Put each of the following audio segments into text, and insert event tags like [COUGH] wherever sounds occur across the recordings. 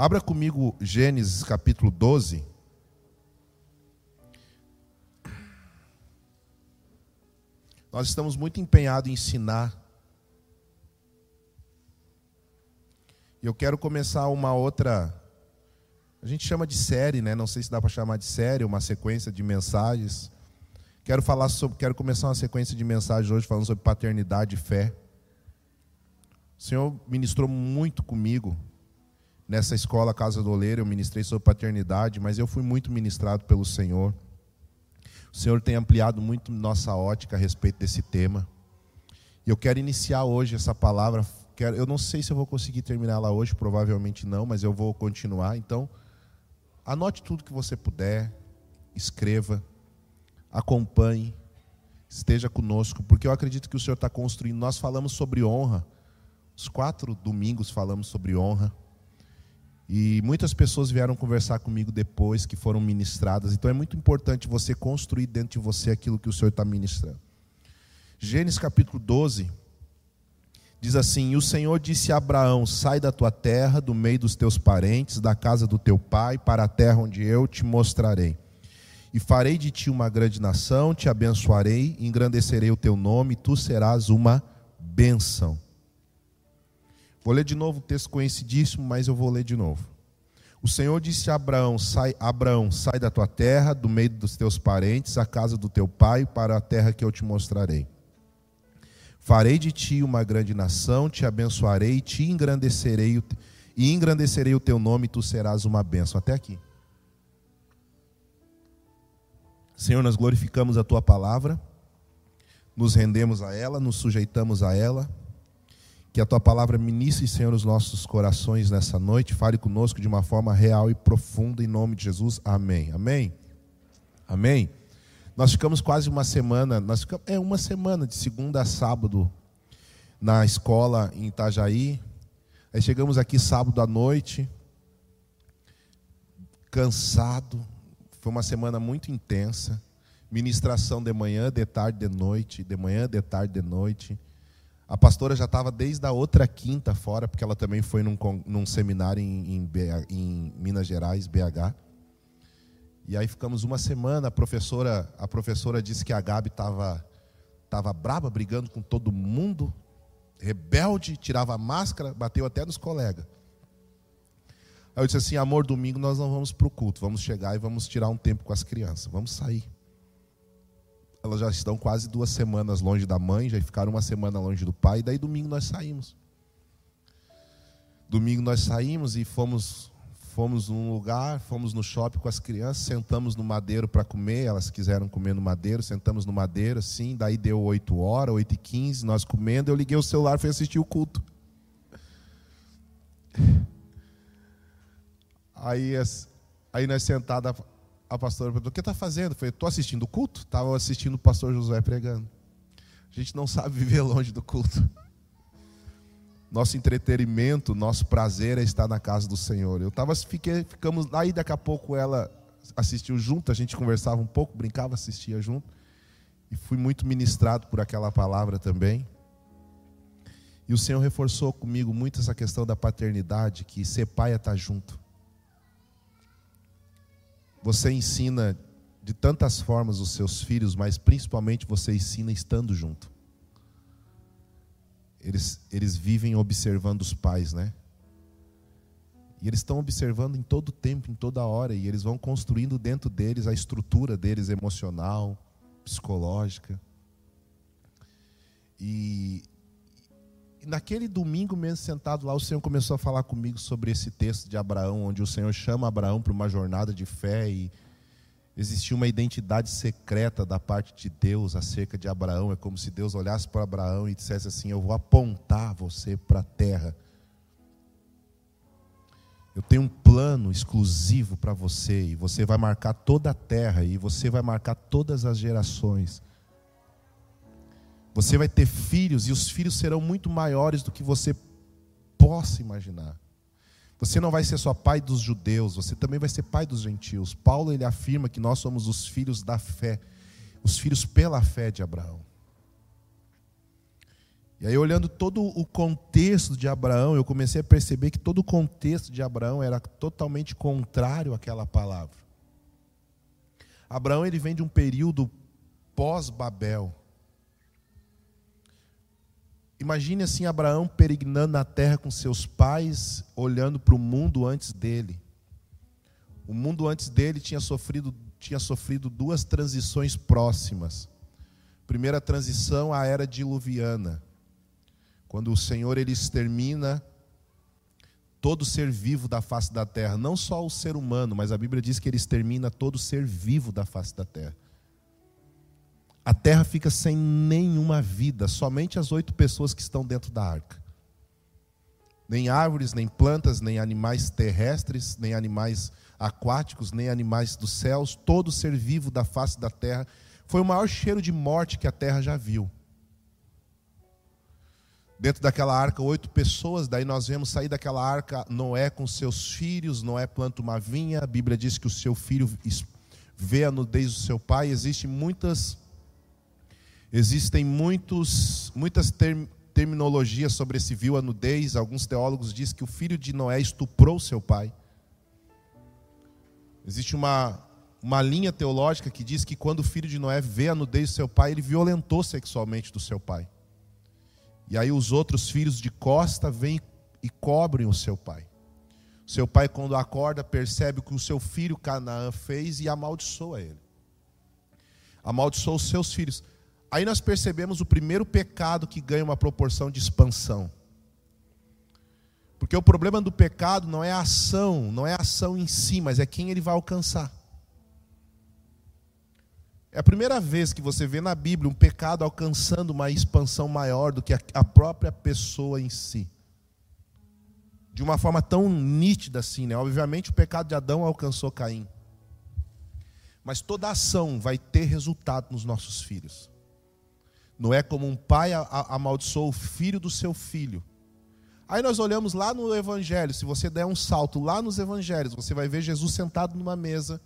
Abra comigo Gênesis capítulo 12. Nós estamos muito empenhados em ensinar. E eu quero começar uma outra. A gente chama de série, né? Não sei se dá para chamar de série, uma sequência de mensagens. Quero falar sobre, quero começar uma sequência de mensagens hoje falando sobre paternidade e fé. O Senhor ministrou muito comigo nessa escola Casa do Oleiro, eu ministrei sobre paternidade, mas eu fui muito ministrado pelo Senhor. O Senhor tem ampliado muito nossa ótica a respeito desse tema. E eu quero iniciar hoje essa palavra. Eu não sei se eu vou conseguir terminar ela hoje, provavelmente não, mas eu vou continuar. Então, anote tudo que você puder, escreva, acompanhe, esteja conosco, porque eu acredito que o Senhor está construindo. Nós falamos sobre honra, os quatro domingos falamos sobre honra. E muitas pessoas vieram conversar comigo depois que foram ministradas. Então é muito importante você construir dentro de você aquilo que o Senhor está ministrando. Gênesis capítulo 12 diz assim: o Senhor disse a Abraão: Sai da tua terra, do meio dos teus parentes, da casa do teu pai, para a terra onde eu te mostrarei. E farei de ti uma grande nação, te abençoarei, engrandecerei o teu nome, tu serás uma bênção. Vou ler de novo o texto conhecidíssimo, mas eu vou ler de novo. O Senhor disse a Abraão: sai, Abraão, sai da tua terra, do meio dos teus parentes, a casa do teu pai, para a terra que eu te mostrarei. Farei de ti uma grande nação, te abençoarei, te engrandecerei e engrandecerei o teu nome, e tu serás uma bênção. Até aqui. Senhor, nós glorificamos a tua palavra, nos rendemos a ela, nos sujeitamos a ela. Que a tua palavra ministre, Senhor, os nossos corações nessa noite. Fale conosco de uma forma real e profunda, em nome de Jesus. Amém. Amém. Amém. Nós ficamos quase uma semana, nós ficamos, é uma semana, de segunda a sábado, na escola em Itajaí. Aí chegamos aqui sábado à noite, cansado. Foi uma semana muito intensa. Ministração de manhã, de tarde, de noite, de manhã, de tarde, de noite a pastora já estava desde a outra quinta fora, porque ela também foi num, num seminário em, em, em, Minas Gerais, BH. E aí ficamos uma semana, a professora, a professora disse que a Gabi estava tava braba, brigando com todo mundo, rebelde, tirava a máscara, bateu até nos colegas. Aí eu disse assim, amor, domingo nós não vamos para o culto, vamos chegar e vamos tirar um tempo com as crianças, vamos sair elas já estão quase duas semanas longe da mãe, já ficaram uma semana longe do pai, e daí domingo nós saímos. Domingo nós saímos e fomos fomos num lugar, fomos no shopping com as crianças, sentamos no madeiro para comer, elas quiseram comer no madeiro, sentamos no madeiro, assim, daí deu 8 horas, 8 e 15, nós comendo, eu liguei o celular fui assistir o culto. Aí, aí nós sentados, a pastora perguntou: O que está fazendo? Eu falei: Estou assistindo o culto. Estava assistindo o pastor Josué pregando. A gente não sabe [LAUGHS] viver longe do culto. Nosso entretenimento, nosso prazer é estar na casa do Senhor. Eu tava, fiquei, ficamos aí, daqui a pouco ela assistiu junto, a gente conversava um pouco, brincava, assistia junto. E fui muito ministrado por aquela palavra também. E o Senhor reforçou comigo muito essa questão da paternidade, que ser pai é estar junto. Você ensina de tantas formas os seus filhos, mas principalmente você ensina estando junto. Eles, eles vivem observando os pais, né? E eles estão observando em todo tempo, em toda hora, e eles vão construindo dentro deles a estrutura deles emocional, psicológica. E naquele domingo mesmo, sentado lá, o Senhor começou a falar comigo sobre esse texto de Abraão, onde o Senhor chama Abraão para uma jornada de fé e existia uma identidade secreta da parte de Deus acerca de Abraão. É como se Deus olhasse para Abraão e dissesse assim: Eu vou apontar você para a terra. Eu tenho um plano exclusivo para você, e você vai marcar toda a terra, e você vai marcar todas as gerações. Você vai ter filhos e os filhos serão muito maiores do que você possa imaginar. Você não vai ser só pai dos judeus, você também vai ser pai dos gentios. Paulo ele afirma que nós somos os filhos da fé, os filhos pela fé de Abraão. E aí, olhando todo o contexto de Abraão, eu comecei a perceber que todo o contexto de Abraão era totalmente contrário àquela palavra. Abraão ele vem de um período pós-Babel. Imagine assim Abraão peregrinando na terra com seus pais, olhando para o mundo antes dele. O mundo antes dele tinha sofrido, tinha sofrido duas transições próximas. Primeira transição, a era diluviana, quando o Senhor ele extermina todo ser vivo da face da terra, não só o ser humano, mas a Bíblia diz que ele extermina todo ser vivo da face da terra. A terra fica sem nenhuma vida, somente as oito pessoas que estão dentro da arca. Nem árvores, nem plantas, nem animais terrestres, nem animais aquáticos, nem animais dos céus, todo ser vivo da face da terra. Foi o maior cheiro de morte que a terra já viu. Dentro daquela arca, oito pessoas, daí nós vemos sair daquela arca Noé com seus filhos. Noé planta uma vinha, a Bíblia diz que o seu filho vê a nudez do seu pai. Existem muitas Existem muitos, muitas term, terminologias sobre esse viu a nudez. Alguns teólogos dizem que o filho de Noé estuprou seu pai. Existe uma, uma linha teológica que diz que quando o filho de Noé vê a nudez do seu pai, ele violentou sexualmente do seu pai. E aí os outros filhos de costa vêm e cobrem o seu pai. Seu pai, quando acorda, percebe o que o seu filho Canaã fez e amaldiçoa ele. Amaldiçoa os seus filhos. Aí nós percebemos o primeiro pecado que ganha uma proporção de expansão. Porque o problema do pecado não é a ação, não é a ação em si, mas é quem ele vai alcançar. É a primeira vez que você vê na Bíblia um pecado alcançando uma expansão maior do que a própria pessoa em si. De uma forma tão nítida assim, né? Obviamente o pecado de Adão alcançou Caim. Mas toda ação vai ter resultado nos nossos filhos. Noé, como um pai, amaldiçoou o filho do seu filho. Aí nós olhamos lá no Evangelho, se você der um salto lá nos Evangelhos, você vai ver Jesus sentado numa mesa,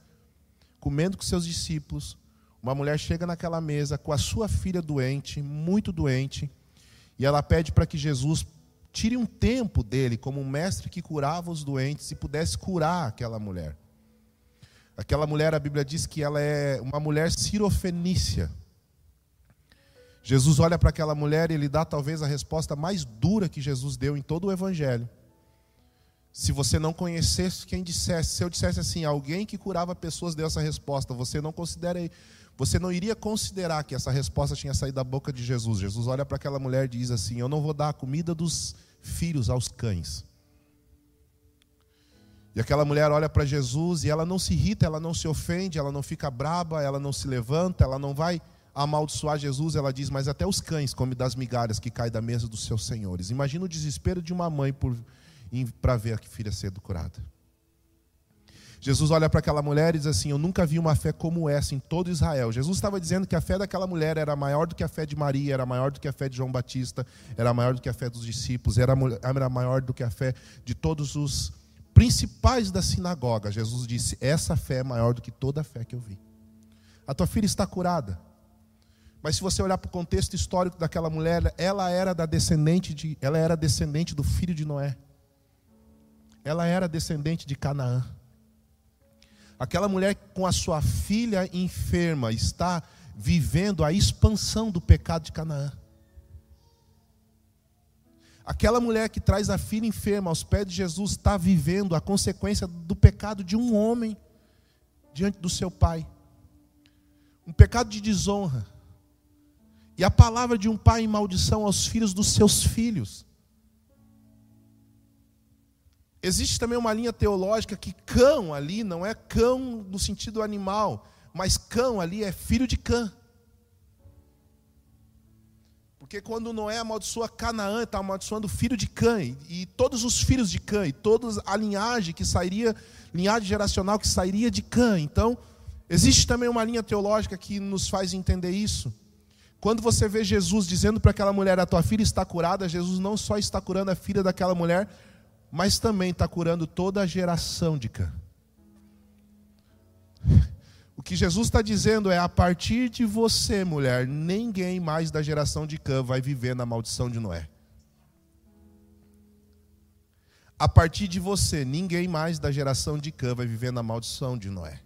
comendo com seus discípulos. Uma mulher chega naquela mesa com a sua filha doente, muito doente, e ela pede para que Jesus tire um tempo dele, como um mestre que curava os doentes, e pudesse curar aquela mulher. Aquela mulher, a Bíblia diz que ela é uma mulher sirofenícia. Jesus olha para aquela mulher e ele dá talvez a resposta mais dura que Jesus deu em todo o Evangelho. Se você não conhecesse quem dissesse, se eu dissesse assim, alguém que curava pessoas deu essa resposta, você não considera, você não iria considerar que essa resposta tinha saído da boca de Jesus. Jesus olha para aquela mulher e diz assim: Eu não vou dar a comida dos filhos aos cães. E aquela mulher olha para Jesus e ela não se irrita, ela não se ofende, ela não fica braba, ela não se levanta, ela não vai amaldiçoar Jesus, ela diz: Mas até os cães comem das migalhas que caem da mesa dos seus senhores. Imagina o desespero de uma mãe para ver a filha sendo curada. Jesus olha para aquela mulher e diz assim: Eu nunca vi uma fé como essa em todo Israel. Jesus estava dizendo que a fé daquela mulher era maior do que a fé de Maria, era maior do que a fé de João Batista, era maior do que a fé dos discípulos, era, era maior do que a fé de todos os principais da sinagoga. Jesus disse: Essa fé é maior do que toda a fé que eu vi. A tua filha está curada. Mas se você olhar para o contexto histórico daquela mulher, ela era da descendente de, ela era descendente do filho de Noé. Ela era descendente de Canaã. Aquela mulher com a sua filha enferma está vivendo a expansão do pecado de Canaã. Aquela mulher que traz a filha enferma aos pés de Jesus está vivendo a consequência do pecado de um homem diante do seu pai. Um pecado de desonra. E a palavra de um pai em maldição aos filhos dos seus filhos. Existe também uma linha teológica que cão ali não é cão no sentido animal, mas cão ali é filho de cã. Porque quando Noé amaldiçoa Canaã, está amaldiçoando o filho de Cã, e, e, todos os filhos de Cã, e toda a linhagem que sairia, linhagem geracional que sairia de Cã. Então, existe também uma linha teológica que nos faz entender isso. Quando você vê Jesus dizendo para aquela mulher, a tua filha está curada, Jesus não só está curando a filha daquela mulher, mas também está curando toda a geração de Cã. [LAUGHS] O que Jesus está dizendo é: a partir de você, mulher, ninguém mais da geração de Cã vai viver na maldição de Noé. A partir de você, ninguém mais da geração de Cã vai viver na maldição de Noé.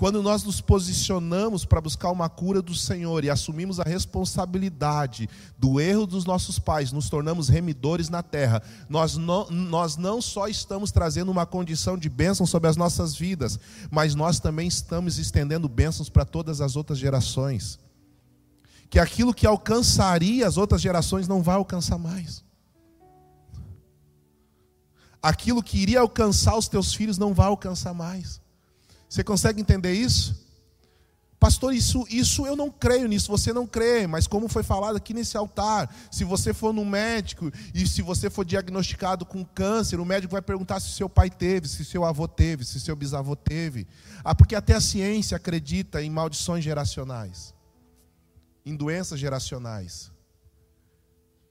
Quando nós nos posicionamos para buscar uma cura do Senhor e assumimos a responsabilidade do erro dos nossos pais, nos tornamos remidores na terra, nós não, nós não só estamos trazendo uma condição de bênção sobre as nossas vidas, mas nós também estamos estendendo bênçãos para todas as outras gerações. Que aquilo que alcançaria as outras gerações não vai alcançar mais. Aquilo que iria alcançar os teus filhos não vai alcançar mais. Você consegue entender isso? Pastor, isso, isso eu não creio nisso, você não crê, mas como foi falado aqui nesse altar, se você for no médico e se você for diagnosticado com câncer, o médico vai perguntar se seu pai teve, se seu avô teve, se seu bisavô teve. Ah, porque até a ciência acredita em maldições geracionais, em doenças geracionais.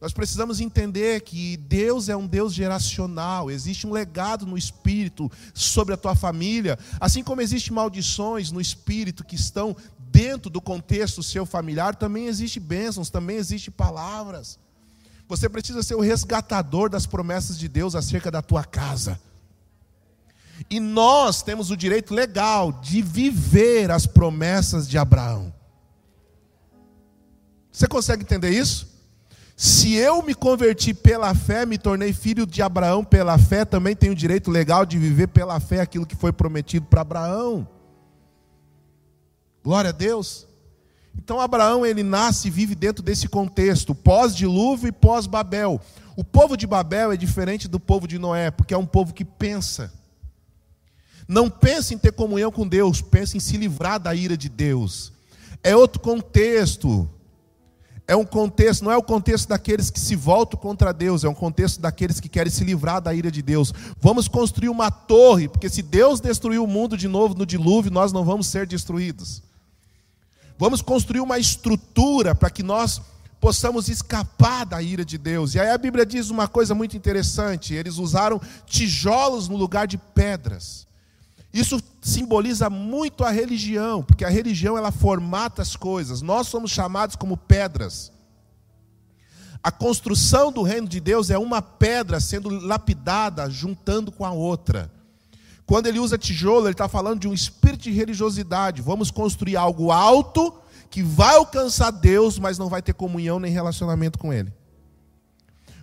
Nós precisamos entender que Deus é um Deus geracional, existe um legado no espírito sobre a tua família, assim como existem maldições no espírito que estão dentro do contexto seu familiar, também existe bênçãos, também existe palavras. Você precisa ser o resgatador das promessas de Deus acerca da tua casa. E nós temos o direito legal de viver as promessas de Abraão. Você consegue entender isso? Se eu me converti pela fé, me tornei filho de Abraão pela fé, também tenho o direito legal de viver pela fé aquilo que foi prometido para Abraão. Glória a Deus. Então Abraão ele nasce e vive dentro desse contexto, pós-dilúvio e pós-Babel. O povo de Babel é diferente do povo de Noé, porque é um povo que pensa. Não pensa em ter comunhão com Deus, pensa em se livrar da ira de Deus. É outro contexto é um contexto, não é o contexto daqueles que se voltam contra Deus, é um contexto daqueles que querem se livrar da ira de Deus. Vamos construir uma torre, porque se Deus destruir o mundo de novo no dilúvio, nós não vamos ser destruídos. Vamos construir uma estrutura para que nós possamos escapar da ira de Deus. E aí a Bíblia diz uma coisa muito interessante: eles usaram tijolos no lugar de pedras. Isso simboliza muito a religião, porque a religião ela formata as coisas. Nós somos chamados como pedras. A construção do reino de Deus é uma pedra sendo lapidada, juntando com a outra. Quando ele usa tijolo, ele está falando de um espírito de religiosidade. Vamos construir algo alto que vai alcançar Deus, mas não vai ter comunhão nem relacionamento com Ele.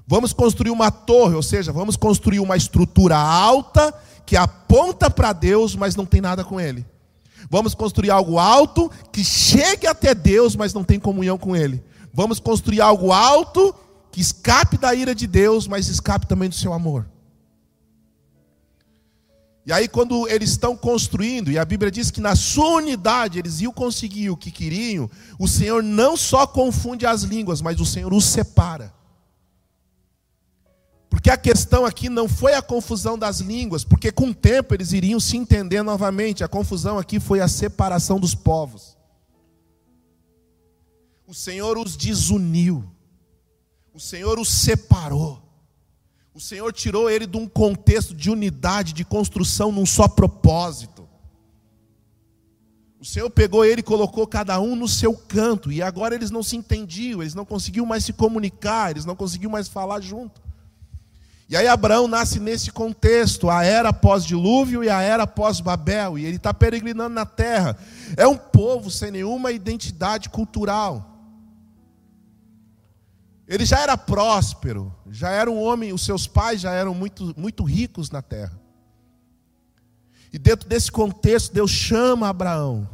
Vamos construir uma torre, ou seja, vamos construir uma estrutura alta que aponta para Deus, mas não tem nada com Ele. Vamos construir algo alto que chegue até Deus, mas não tem comunhão com Ele. Vamos construir algo alto que escape da ira de Deus, mas escape também do seu amor. E aí, quando eles estão construindo, e a Bíblia diz que na sua unidade eles iam conseguir o que queriam, o Senhor não só confunde as línguas, mas o Senhor os separa. Porque a questão aqui não foi a confusão das línguas, porque com o tempo eles iriam se entender novamente. A confusão aqui foi a separação dos povos. O Senhor os desuniu. O Senhor os separou. O Senhor tirou ele de um contexto de unidade, de construção num só propósito. O Senhor pegou ele e colocou cada um no seu canto, e agora eles não se entendiam, eles não conseguiam mais se comunicar, eles não conseguiam mais falar junto. E aí Abraão nasce nesse contexto, a era pós-dilúvio e a era pós-Babel, e ele está peregrinando na terra. É um povo sem nenhuma identidade cultural. Ele já era próspero, já era um homem, os seus pais já eram muito, muito ricos na terra. E dentro desse contexto, Deus chama Abraão.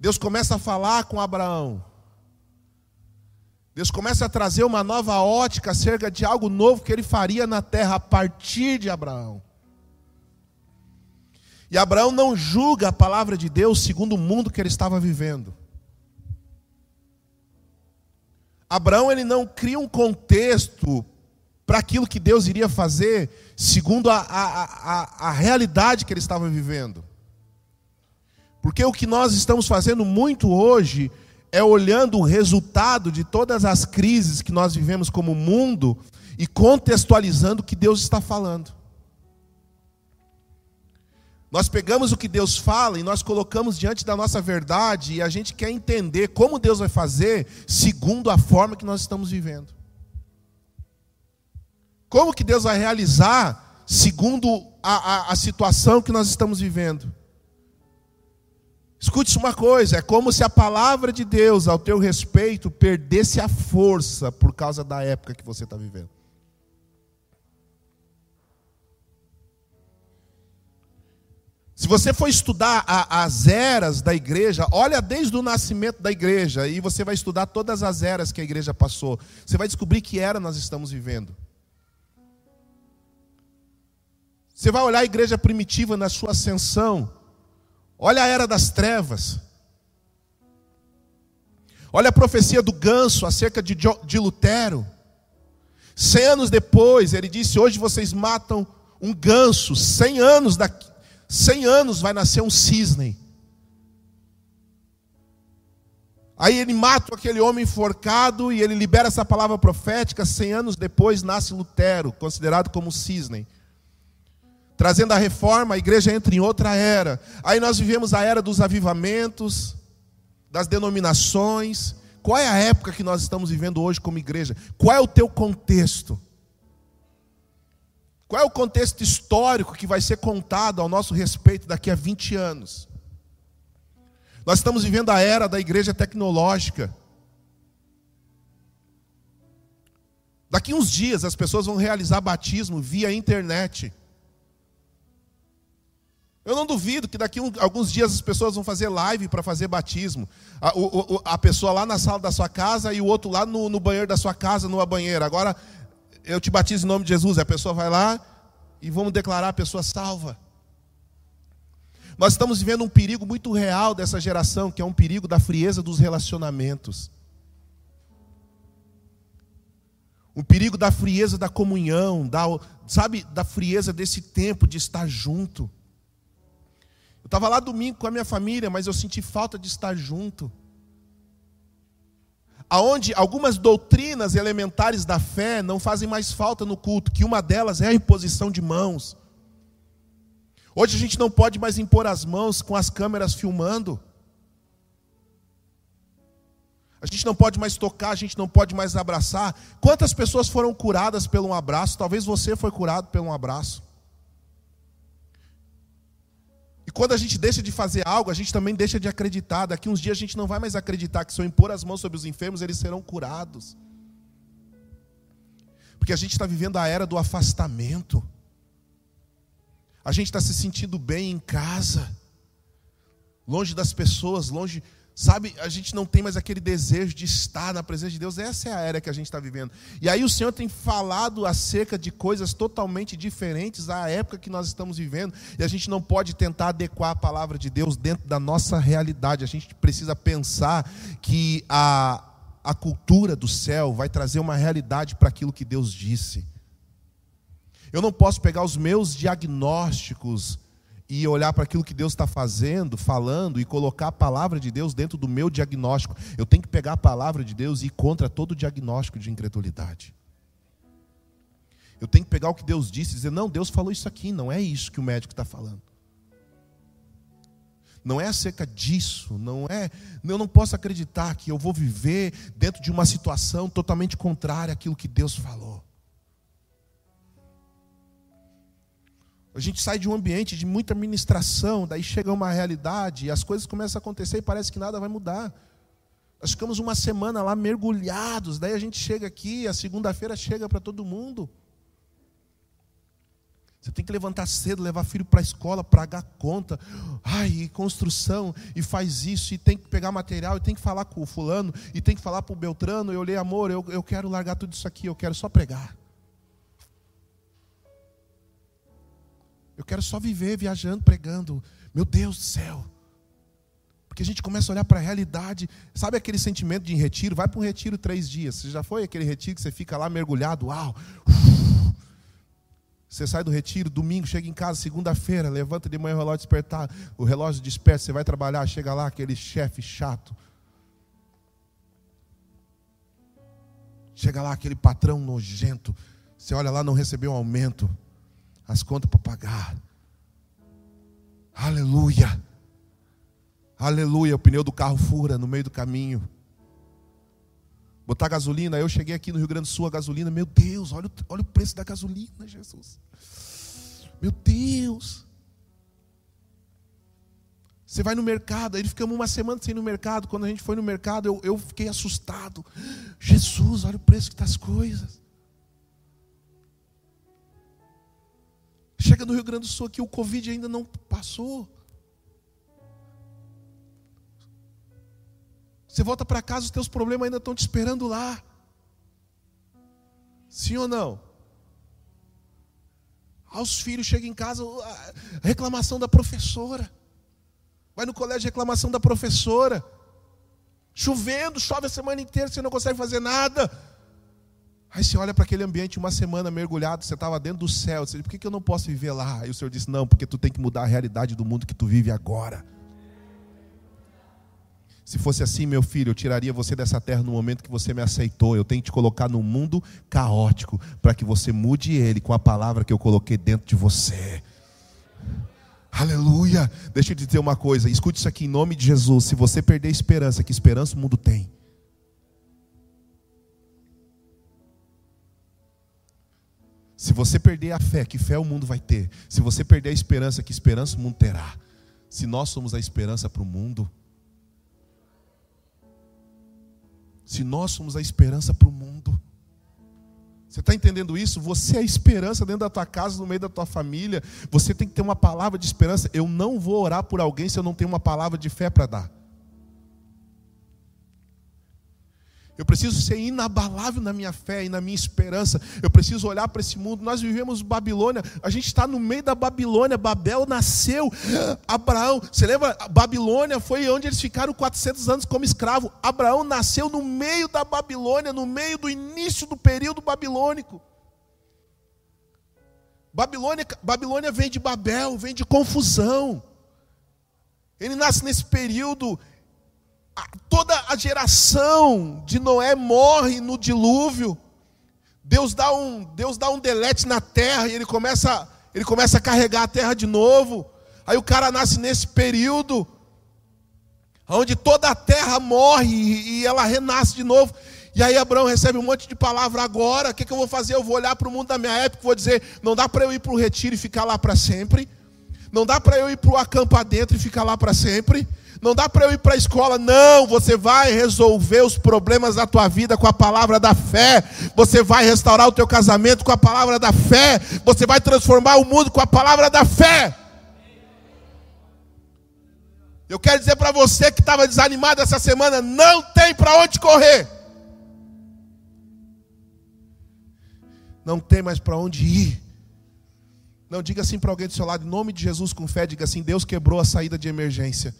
Deus começa a falar com Abraão. Deus começa a trazer uma nova ótica acerca de algo novo que ele faria na terra a partir de Abraão. E Abraão não julga a palavra de Deus segundo o mundo que ele estava vivendo. Abraão ele não cria um contexto para aquilo que Deus iria fazer segundo a, a, a, a realidade que ele estava vivendo. Porque o que nós estamos fazendo muito hoje é olhando o resultado de todas as crises que nós vivemos como mundo e contextualizando o que Deus está falando. Nós pegamos o que Deus fala e nós colocamos diante da nossa verdade e a gente quer entender como Deus vai fazer segundo a forma que nós estamos vivendo. Como que Deus vai realizar segundo a, a, a situação que nós estamos vivendo? Escute uma coisa: é como se a palavra de Deus ao teu respeito perdesse a força por causa da época que você está vivendo. Se você for estudar a, as eras da igreja, olha desde o nascimento da igreja e você vai estudar todas as eras que a igreja passou. Você vai descobrir que era nós estamos vivendo. Você vai olhar a igreja primitiva na sua ascensão. Olha a era das trevas. Olha a profecia do ganso acerca de, de Lutero. Cem anos depois, ele disse: Hoje vocês matam um ganso. Cem anos daqui, 100 anos vai nascer um cisne. Aí ele mata aquele homem enforcado e ele libera essa palavra profética. 100 anos depois nasce Lutero, considerado como cisne. Trazendo a reforma, a igreja entra em outra era. Aí nós vivemos a era dos avivamentos, das denominações. Qual é a época que nós estamos vivendo hoje como igreja? Qual é o teu contexto? Qual é o contexto histórico que vai ser contado ao nosso respeito daqui a 20 anos? Nós estamos vivendo a era da igreja tecnológica. Daqui uns dias as pessoas vão realizar batismo via internet. Eu não duvido que daqui a alguns dias as pessoas vão fazer live para fazer batismo. A, o, a, pessoa lá na sala da sua casa e o outro lá no, no banheiro da sua casa, numa banheira. Agora eu te batizo em nome de Jesus. A pessoa vai lá e vamos declarar a pessoa salva. Nós estamos vivendo um perigo muito real dessa geração, que é um perigo da frieza dos relacionamentos. Um perigo da frieza da comunhão, da, sabe, da frieza desse tempo de estar junto. Eu estava lá domingo com a minha família, mas eu senti falta de estar junto aonde algumas doutrinas elementares da fé não fazem mais falta no culto, que uma delas é a imposição de mãos. Hoje a gente não pode mais impor as mãos com as câmeras filmando. A gente não pode mais tocar, a gente não pode mais abraçar. Quantas pessoas foram curadas pelo um abraço? Talvez você foi curado pelo um abraço. E quando a gente deixa de fazer algo, a gente também deixa de acreditar. Daqui uns dias a gente não vai mais acreditar que se eu impor as mãos sobre os enfermos, eles serão curados. Porque a gente está vivendo a era do afastamento. A gente está se sentindo bem em casa, longe das pessoas, longe Sabe, a gente não tem mais aquele desejo de estar na presença de Deus. Essa é a era que a gente está vivendo. E aí o Senhor tem falado acerca de coisas totalmente diferentes à época que nós estamos vivendo. E a gente não pode tentar adequar a palavra de Deus dentro da nossa realidade. A gente precisa pensar que a, a cultura do céu vai trazer uma realidade para aquilo que Deus disse. Eu não posso pegar os meus diagnósticos e olhar para aquilo que Deus está fazendo, falando, e colocar a palavra de Deus dentro do meu diagnóstico. Eu tenho que pegar a palavra de Deus e ir contra todo o diagnóstico de incredulidade. Eu tenho que pegar o que Deus disse e dizer: não, Deus falou isso aqui, não é isso que o médico está falando. Não é acerca disso, não é. Eu não posso acreditar que eu vou viver dentro de uma situação totalmente contrária àquilo que Deus falou. A gente sai de um ambiente de muita ministração, daí chega uma realidade e as coisas começam a acontecer e parece que nada vai mudar. Nós ficamos uma semana lá mergulhados, daí a gente chega aqui, a segunda-feira chega para todo mundo. Você tem que levantar cedo, levar filho para a escola, pagar conta. Ai, construção, e faz isso, e tem que pegar material, e tem que falar com o fulano, e tem que falar para o Beltrano. Eu olhei, amor, eu, eu quero largar tudo isso aqui, eu quero só pregar. Eu quero só viver viajando, pregando. Meu Deus do céu. Porque a gente começa a olhar para a realidade. Sabe aquele sentimento de retiro? Vai para um retiro três dias. Você já foi aquele retiro que você fica lá mergulhado? Uau! Você sai do retiro, domingo, chega em casa, segunda-feira, levanta de manhã o relógio despertar, o relógio desperta, você vai trabalhar, chega lá, aquele chefe chato. Chega lá, aquele patrão nojento. Você olha lá, não recebeu um aumento as contas para pagar. Aleluia. Aleluia. O pneu do carro fura no meio do caminho. Botar gasolina. Eu cheguei aqui no Rio Grande do Sul, a gasolina. Meu Deus, olha, olha o preço da gasolina, Jesus. Meu Deus. Você vai no mercado, aí ficamos uma semana sem ir no mercado. Quando a gente foi no mercado, eu, eu fiquei assustado. Jesus, olha o preço que está as coisas. Chega no Rio Grande do Sul aqui, o Covid ainda não passou. Você volta para casa, os teus problemas ainda estão te esperando lá. Sim ou não? Aos filhos chega em casa, reclamação da professora. Vai no colégio, reclamação da professora. Chovendo, chove a semana inteira, você não consegue fazer nada. Aí você olha para aquele ambiente uma semana mergulhado, você estava dentro do céu, você diz, por que, eu não posso viver lá? E o Senhor disse, não, porque tu tem que mudar a realidade do mundo que tu vive agora. Se fosse assim, meu filho, eu tiraria você dessa terra no momento que você me aceitou. Eu tenho que te colocar num mundo caótico para que você mude ele com a palavra que eu coloquei dentro de você. Aleluia. Deixa eu te dizer uma coisa, escute isso aqui em nome de Jesus. Se você perder a esperança, que esperança o mundo tem? Se você perder a fé, que fé o mundo vai ter? Se você perder a esperança, que esperança o mundo terá? Se nós somos a esperança para o mundo, se nós somos a esperança para o mundo, você está entendendo isso? Você é a esperança dentro da tua casa, no meio da tua família. Você tem que ter uma palavra de esperança. Eu não vou orar por alguém se eu não tenho uma palavra de fé para dar. Eu preciso ser inabalável na minha fé e na minha esperança. Eu preciso olhar para esse mundo. Nós vivemos Babilônia. A gente está no meio da Babilônia. Babel nasceu. [GASPS] Abraão, você lembra? Babilônia foi onde eles ficaram 400 anos como escravo. Abraão nasceu no meio da Babilônia, no meio do início do período babilônico. Babilônia, Babilônia vem de Babel, vem de confusão. Ele nasce nesse período toda a geração de Noé morre no dilúvio. Deus dá um, Deus dá um delete na terra e ele começa, ele começa a carregar a terra de novo. Aí o cara nasce nesse período onde toda a terra morre e ela renasce de novo. E aí Abraão recebe um monte de palavra agora. O que, que eu vou fazer? Eu vou olhar para o mundo da minha época e vou dizer: não dá para eu ir para o retiro e ficar lá para sempre. Não dá para eu ir para o acampa dentro e ficar lá para sempre. Não dá para eu ir para a escola, não. Você vai resolver os problemas da tua vida com a palavra da fé. Você vai restaurar o teu casamento com a palavra da fé. Você vai transformar o mundo com a palavra da fé. Eu quero dizer para você que estava desanimado essa semana, não tem para onde correr. Não tem mais para onde ir. Não diga assim para alguém do seu lado, em nome de Jesus, com fé, diga assim: Deus quebrou a saída de emergência.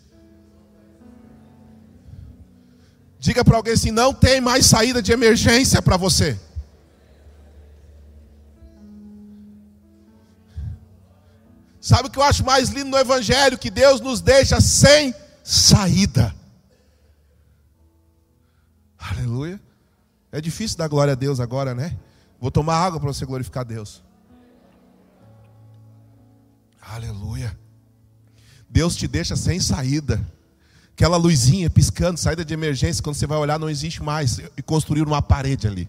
Diga para alguém assim: não tem mais saída de emergência para você. Sabe o que eu acho mais lindo no Evangelho? Que Deus nos deixa sem saída. Aleluia. É difícil dar glória a Deus agora, né? Vou tomar água para você glorificar Deus. Aleluia. Deus te deixa sem saída. Aquela luzinha piscando, saída de emergência, quando você vai olhar, não existe mais. E construir uma parede ali.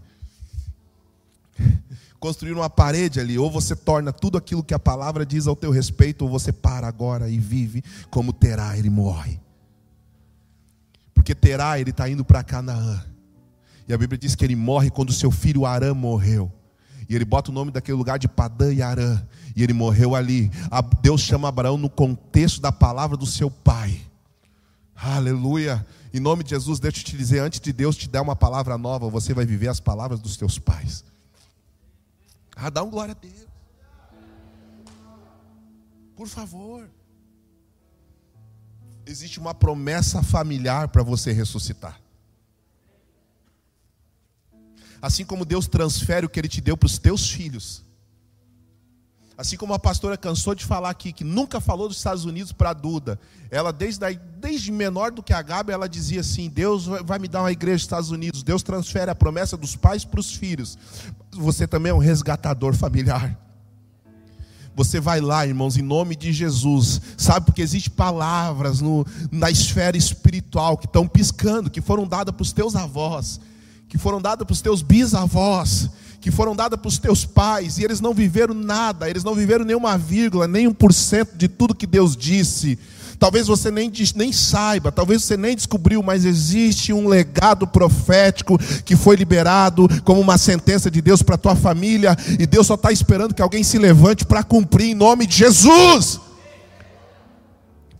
[LAUGHS] Construir uma parede ali. Ou você torna tudo aquilo que a palavra diz ao teu respeito, ou você para agora e vive como Terá, ele morre. Porque Terá, ele está indo para Canaã. E a Bíblia diz que ele morre quando seu filho Arã morreu. E ele bota o nome daquele lugar de Padã e Arã. E ele morreu ali. Deus chama Abraão no contexto da palavra do seu pai. Aleluia. Em nome de Jesus, deixa eu te dizer, antes de Deus te dar uma palavra nova, você vai viver as palavras dos teus pais. Ah, dá um glória a Deus. Por favor. Existe uma promessa familiar para você ressuscitar. Assim como Deus transfere o que Ele te deu para os teus filhos, Assim como a pastora cansou de falar aqui, que nunca falou dos Estados Unidos para a Duda. Ela, desde, a, desde menor do que a Gabi, ela dizia assim: Deus vai me dar uma igreja dos Estados Unidos. Deus transfere a promessa dos pais para os filhos. Você também é um resgatador familiar. você vai lá, irmãos, em nome de Jesus. Sabe, porque existem palavras no, na esfera espiritual que estão piscando, que foram dadas para os teus avós, que foram dadas para os teus bisavós, que foram dadas para os teus pais, e eles não viveram nada, eles não viveram nenhuma vírgula, nem um por cento de tudo que Deus disse. Talvez você nem, nem saiba, talvez você nem descobriu, mas existe um legado profético que foi liberado como uma sentença de Deus para a tua família, e Deus só está esperando que alguém se levante para cumprir em nome de Jesus.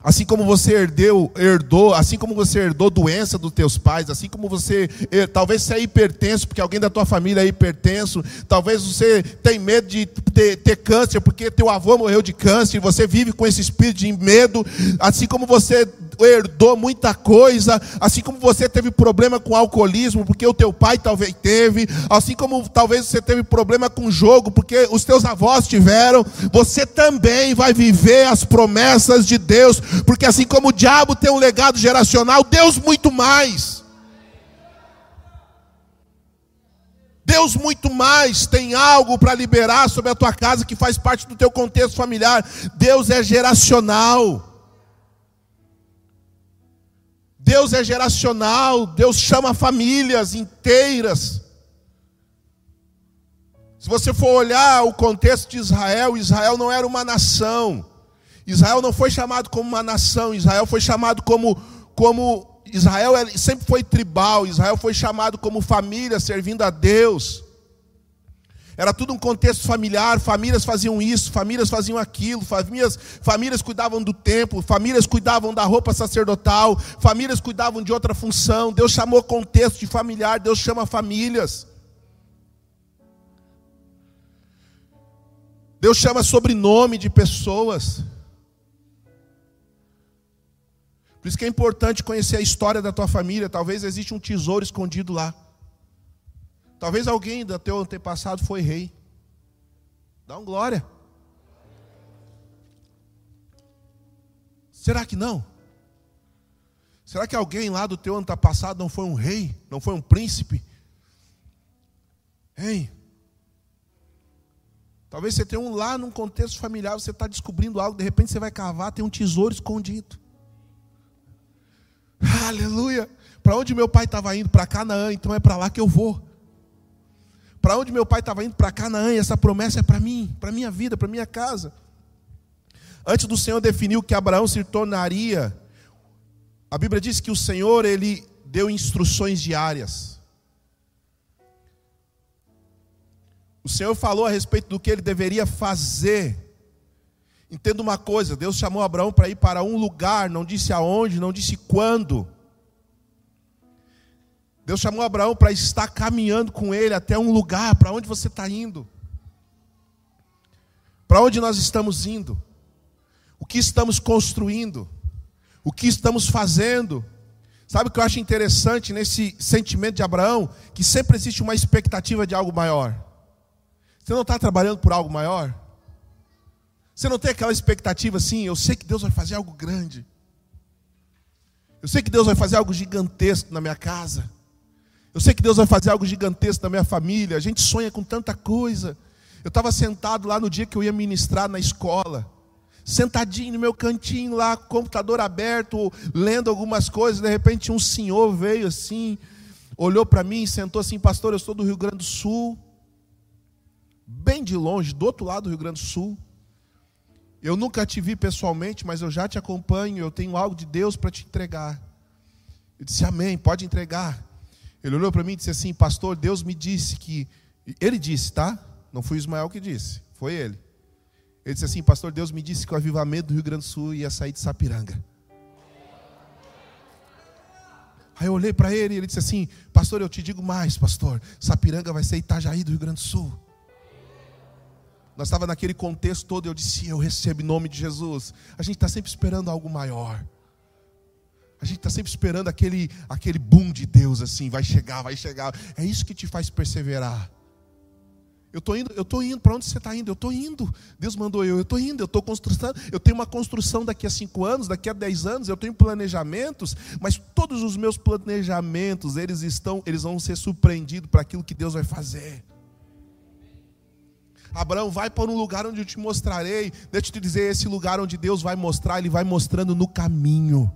Assim como você herdeu, herdou, assim como você herdou doença dos teus pais, assim como você, talvez você é hipertenso, porque alguém da tua família é hipertenso, talvez você tem medo de ter, ter câncer, porque teu avô morreu de câncer, e você vive com esse espírito de medo, assim como você herdou muita coisa, assim como você teve problema com alcoolismo, porque o teu pai talvez teve, assim como talvez você teve problema com jogo, porque os teus avós tiveram, você também vai viver as promessas de Deus, porque assim como o diabo tem um legado geracional, Deus muito mais. Deus muito mais tem algo para liberar sobre a tua casa que faz parte do teu contexto familiar. Deus é geracional. Deus é geracional, Deus chama famílias inteiras. Se você for olhar o contexto de Israel, Israel não era uma nação. Israel não foi chamado como uma nação, Israel foi chamado como como Israel sempre foi tribal, Israel foi chamado como família servindo a Deus. Era tudo um contexto familiar, famílias faziam isso, famílias faziam aquilo, famílias, famílias cuidavam do templo, famílias cuidavam da roupa sacerdotal, famílias cuidavam de outra função. Deus chamou contexto de familiar, Deus chama famílias. Deus chama sobrenome de pessoas. Por isso que é importante conhecer a história da tua família. Talvez exista um tesouro escondido lá. Talvez alguém do teu antepassado foi rei. Dá um glória. Será que não? Será que alguém lá do teu antepassado não foi um rei, não foi um príncipe? Hein? Talvez você tenha um lá num contexto familiar, você está descobrindo algo, de repente você vai cavar, tem um tesouro escondido. Aleluia! Para onde meu pai estava indo? Para Canaã, então é para lá que eu vou. Para onde meu pai estava indo? Para Canaã, e essa promessa é para mim, para minha vida, para minha casa. Antes do Senhor definir que Abraão se tornaria, a Bíblia diz que o Senhor ele deu instruções diárias. O Senhor falou a respeito do que ele deveria fazer. Entenda uma coisa: Deus chamou Abraão para ir para um lugar, não disse aonde, não disse quando. Deus chamou Abraão para estar caminhando com ele até um lugar. Para onde você está indo? Para onde nós estamos indo? O que estamos construindo? O que estamos fazendo? Sabe o que eu acho interessante nesse sentimento de Abraão? Que sempre existe uma expectativa de algo maior. Você não está trabalhando por algo maior? Você não tem aquela expectativa assim, eu sei que Deus vai fazer algo grande. Eu sei que Deus vai fazer algo gigantesco na minha casa. Eu sei que Deus vai fazer algo gigantesco na minha família. A gente sonha com tanta coisa. Eu estava sentado lá no dia que eu ia ministrar na escola, sentadinho no meu cantinho lá, computador aberto, lendo algumas coisas. De repente, um senhor veio assim, olhou para mim sentou assim: Pastor, eu sou do Rio Grande do Sul, bem de longe, do outro lado do Rio Grande do Sul. Eu nunca te vi pessoalmente, mas eu já te acompanho. Eu tenho algo de Deus para te entregar. Eu disse: Amém, pode entregar. Ele olhou para mim e disse assim: Pastor, Deus me disse que. Ele disse, tá? Não foi Ismael que disse, foi ele. Ele disse assim: Pastor, Deus me disse que o avivamento do Rio Grande do Sul ia sair de Sapiranga. Aí eu olhei para ele e ele disse assim: Pastor, eu te digo mais, pastor. Sapiranga vai ser Itajaí do Rio Grande do Sul. Nós estávamos naquele contexto todo. Eu disse: Eu recebo em nome de Jesus. A gente está sempre esperando algo maior. A gente está sempre esperando aquele, aquele boom de Deus assim, vai chegar, vai chegar. É isso que te faz perseverar. Eu estou indo, eu estou indo, para onde você está indo? Eu estou indo. Deus mandou eu, eu estou indo, eu estou construindo, eu tenho uma construção daqui a cinco anos, daqui a dez anos, eu tenho planejamentos, mas todos os meus planejamentos, eles estão, eles vão ser surpreendidos para aquilo que Deus vai fazer. Abraão, vai para um lugar onde eu te mostrarei. Deixa eu te dizer, esse lugar onde Deus vai mostrar, Ele vai mostrando no caminho.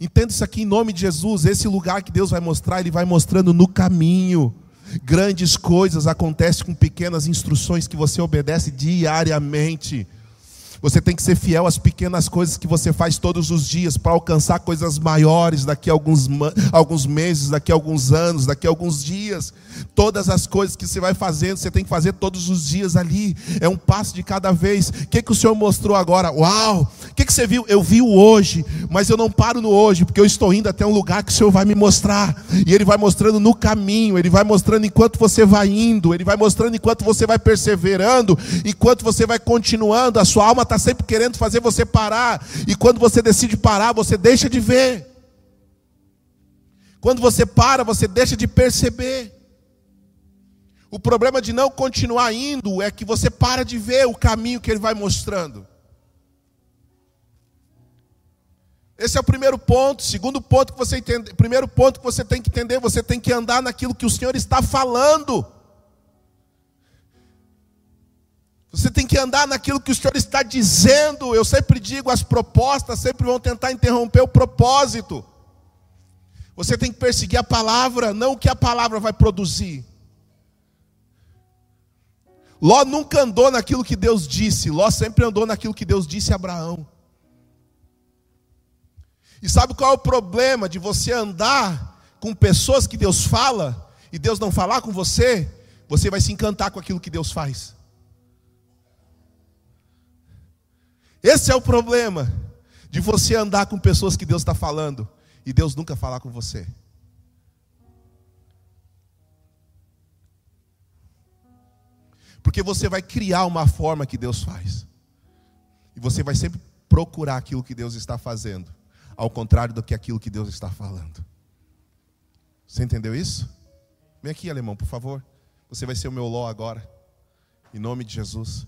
Entenda isso aqui em nome de Jesus. Esse lugar que Deus vai mostrar, Ele vai mostrando no caminho. Grandes coisas acontecem com pequenas instruções que você obedece diariamente. Você tem que ser fiel às pequenas coisas que você faz todos os dias para alcançar coisas maiores daqui a alguns, alguns meses, daqui a alguns anos, daqui a alguns dias. Todas as coisas que você vai fazendo, você tem que fazer todos os dias ali. É um passo de cada vez. O que, que o Senhor mostrou agora? Uau! Que, que você viu? Eu vi o hoje, mas eu não paro no hoje, porque eu estou indo até um lugar que o Senhor vai me mostrar. E Ele vai mostrando no caminho, Ele vai mostrando enquanto você vai indo, Ele vai mostrando enquanto você vai perseverando, enquanto você vai continuando. A sua alma está sempre querendo fazer você parar. E quando você decide parar, você deixa de ver. Quando você para, você deixa de perceber. O problema de não continuar indo é que você para de ver o caminho que ele vai mostrando. Esse é o primeiro ponto. Segundo ponto que você entende, primeiro ponto que você tem que entender, você tem que andar naquilo que o Senhor está falando. Você tem que andar naquilo que o Senhor está dizendo. Eu sempre digo, as propostas sempre vão tentar interromper o propósito. Você tem que perseguir a palavra, não o que a palavra vai produzir. Ló nunca andou naquilo que Deus disse, Ló sempre andou naquilo que Deus disse a Abraão. E sabe qual é o problema de você andar com pessoas que Deus fala e Deus não falar com você? Você vai se encantar com aquilo que Deus faz. Esse é o problema de você andar com pessoas que Deus está falando e Deus nunca falar com você. Porque você vai criar uma forma que Deus faz. E você vai sempre procurar aquilo que Deus está fazendo, ao contrário do que aquilo que Deus está falando. Você entendeu isso? Vem aqui, alemão, por favor. Você vai ser o meu Ló agora. Em nome de Jesus.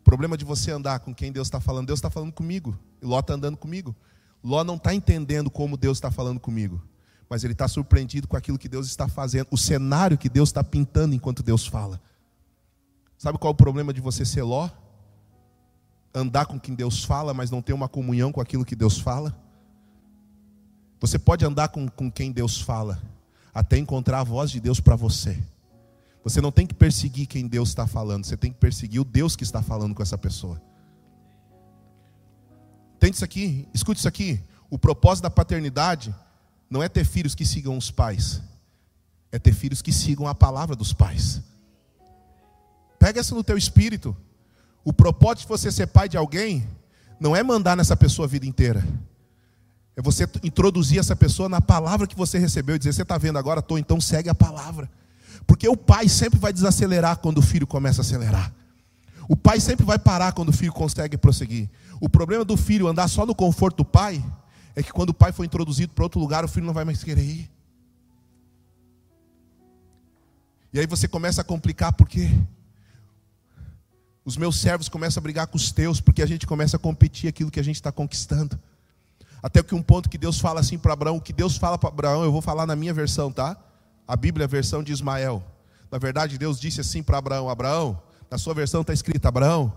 O problema de você andar com quem Deus está falando, Deus está falando comigo. E Ló está andando comigo. Ló não está entendendo como Deus está falando comigo. Mas ele está surpreendido com aquilo que Deus está fazendo, o cenário que Deus está pintando enquanto Deus fala. Sabe qual é o problema de você ser Ló? Andar com quem Deus fala, mas não ter uma comunhão com aquilo que Deus fala? Você pode andar com, com quem Deus fala, até encontrar a voz de Deus para você. Você não tem que perseguir quem Deus está falando, você tem que perseguir o Deus que está falando com essa pessoa. Tente isso aqui, escute isso aqui. O propósito da paternidade não é ter filhos que sigam os pais, é ter filhos que sigam a palavra dos pais. Pega isso no teu espírito. O propósito de você ser pai de alguém não é mandar nessa pessoa a vida inteira. É você introduzir essa pessoa na palavra que você recebeu e dizer: Você está vendo agora? Estou, então segue a palavra. Porque o pai sempre vai desacelerar quando o filho começa a acelerar. O pai sempre vai parar quando o filho consegue prosseguir. O problema do filho andar só no conforto do pai é que quando o pai for introduzido para outro lugar, o filho não vai mais querer ir. E aí você começa a complicar porque os meus servos começam a brigar com os teus, porque a gente começa a competir aquilo que a gente está conquistando. Até que um ponto que Deus fala assim para Abraão, o que Deus fala para Abraão, eu vou falar na minha versão, tá? A Bíblia é a versão de Ismael. Na verdade, Deus disse assim para Abraão: Abraão, na sua versão está escrito: Abraão,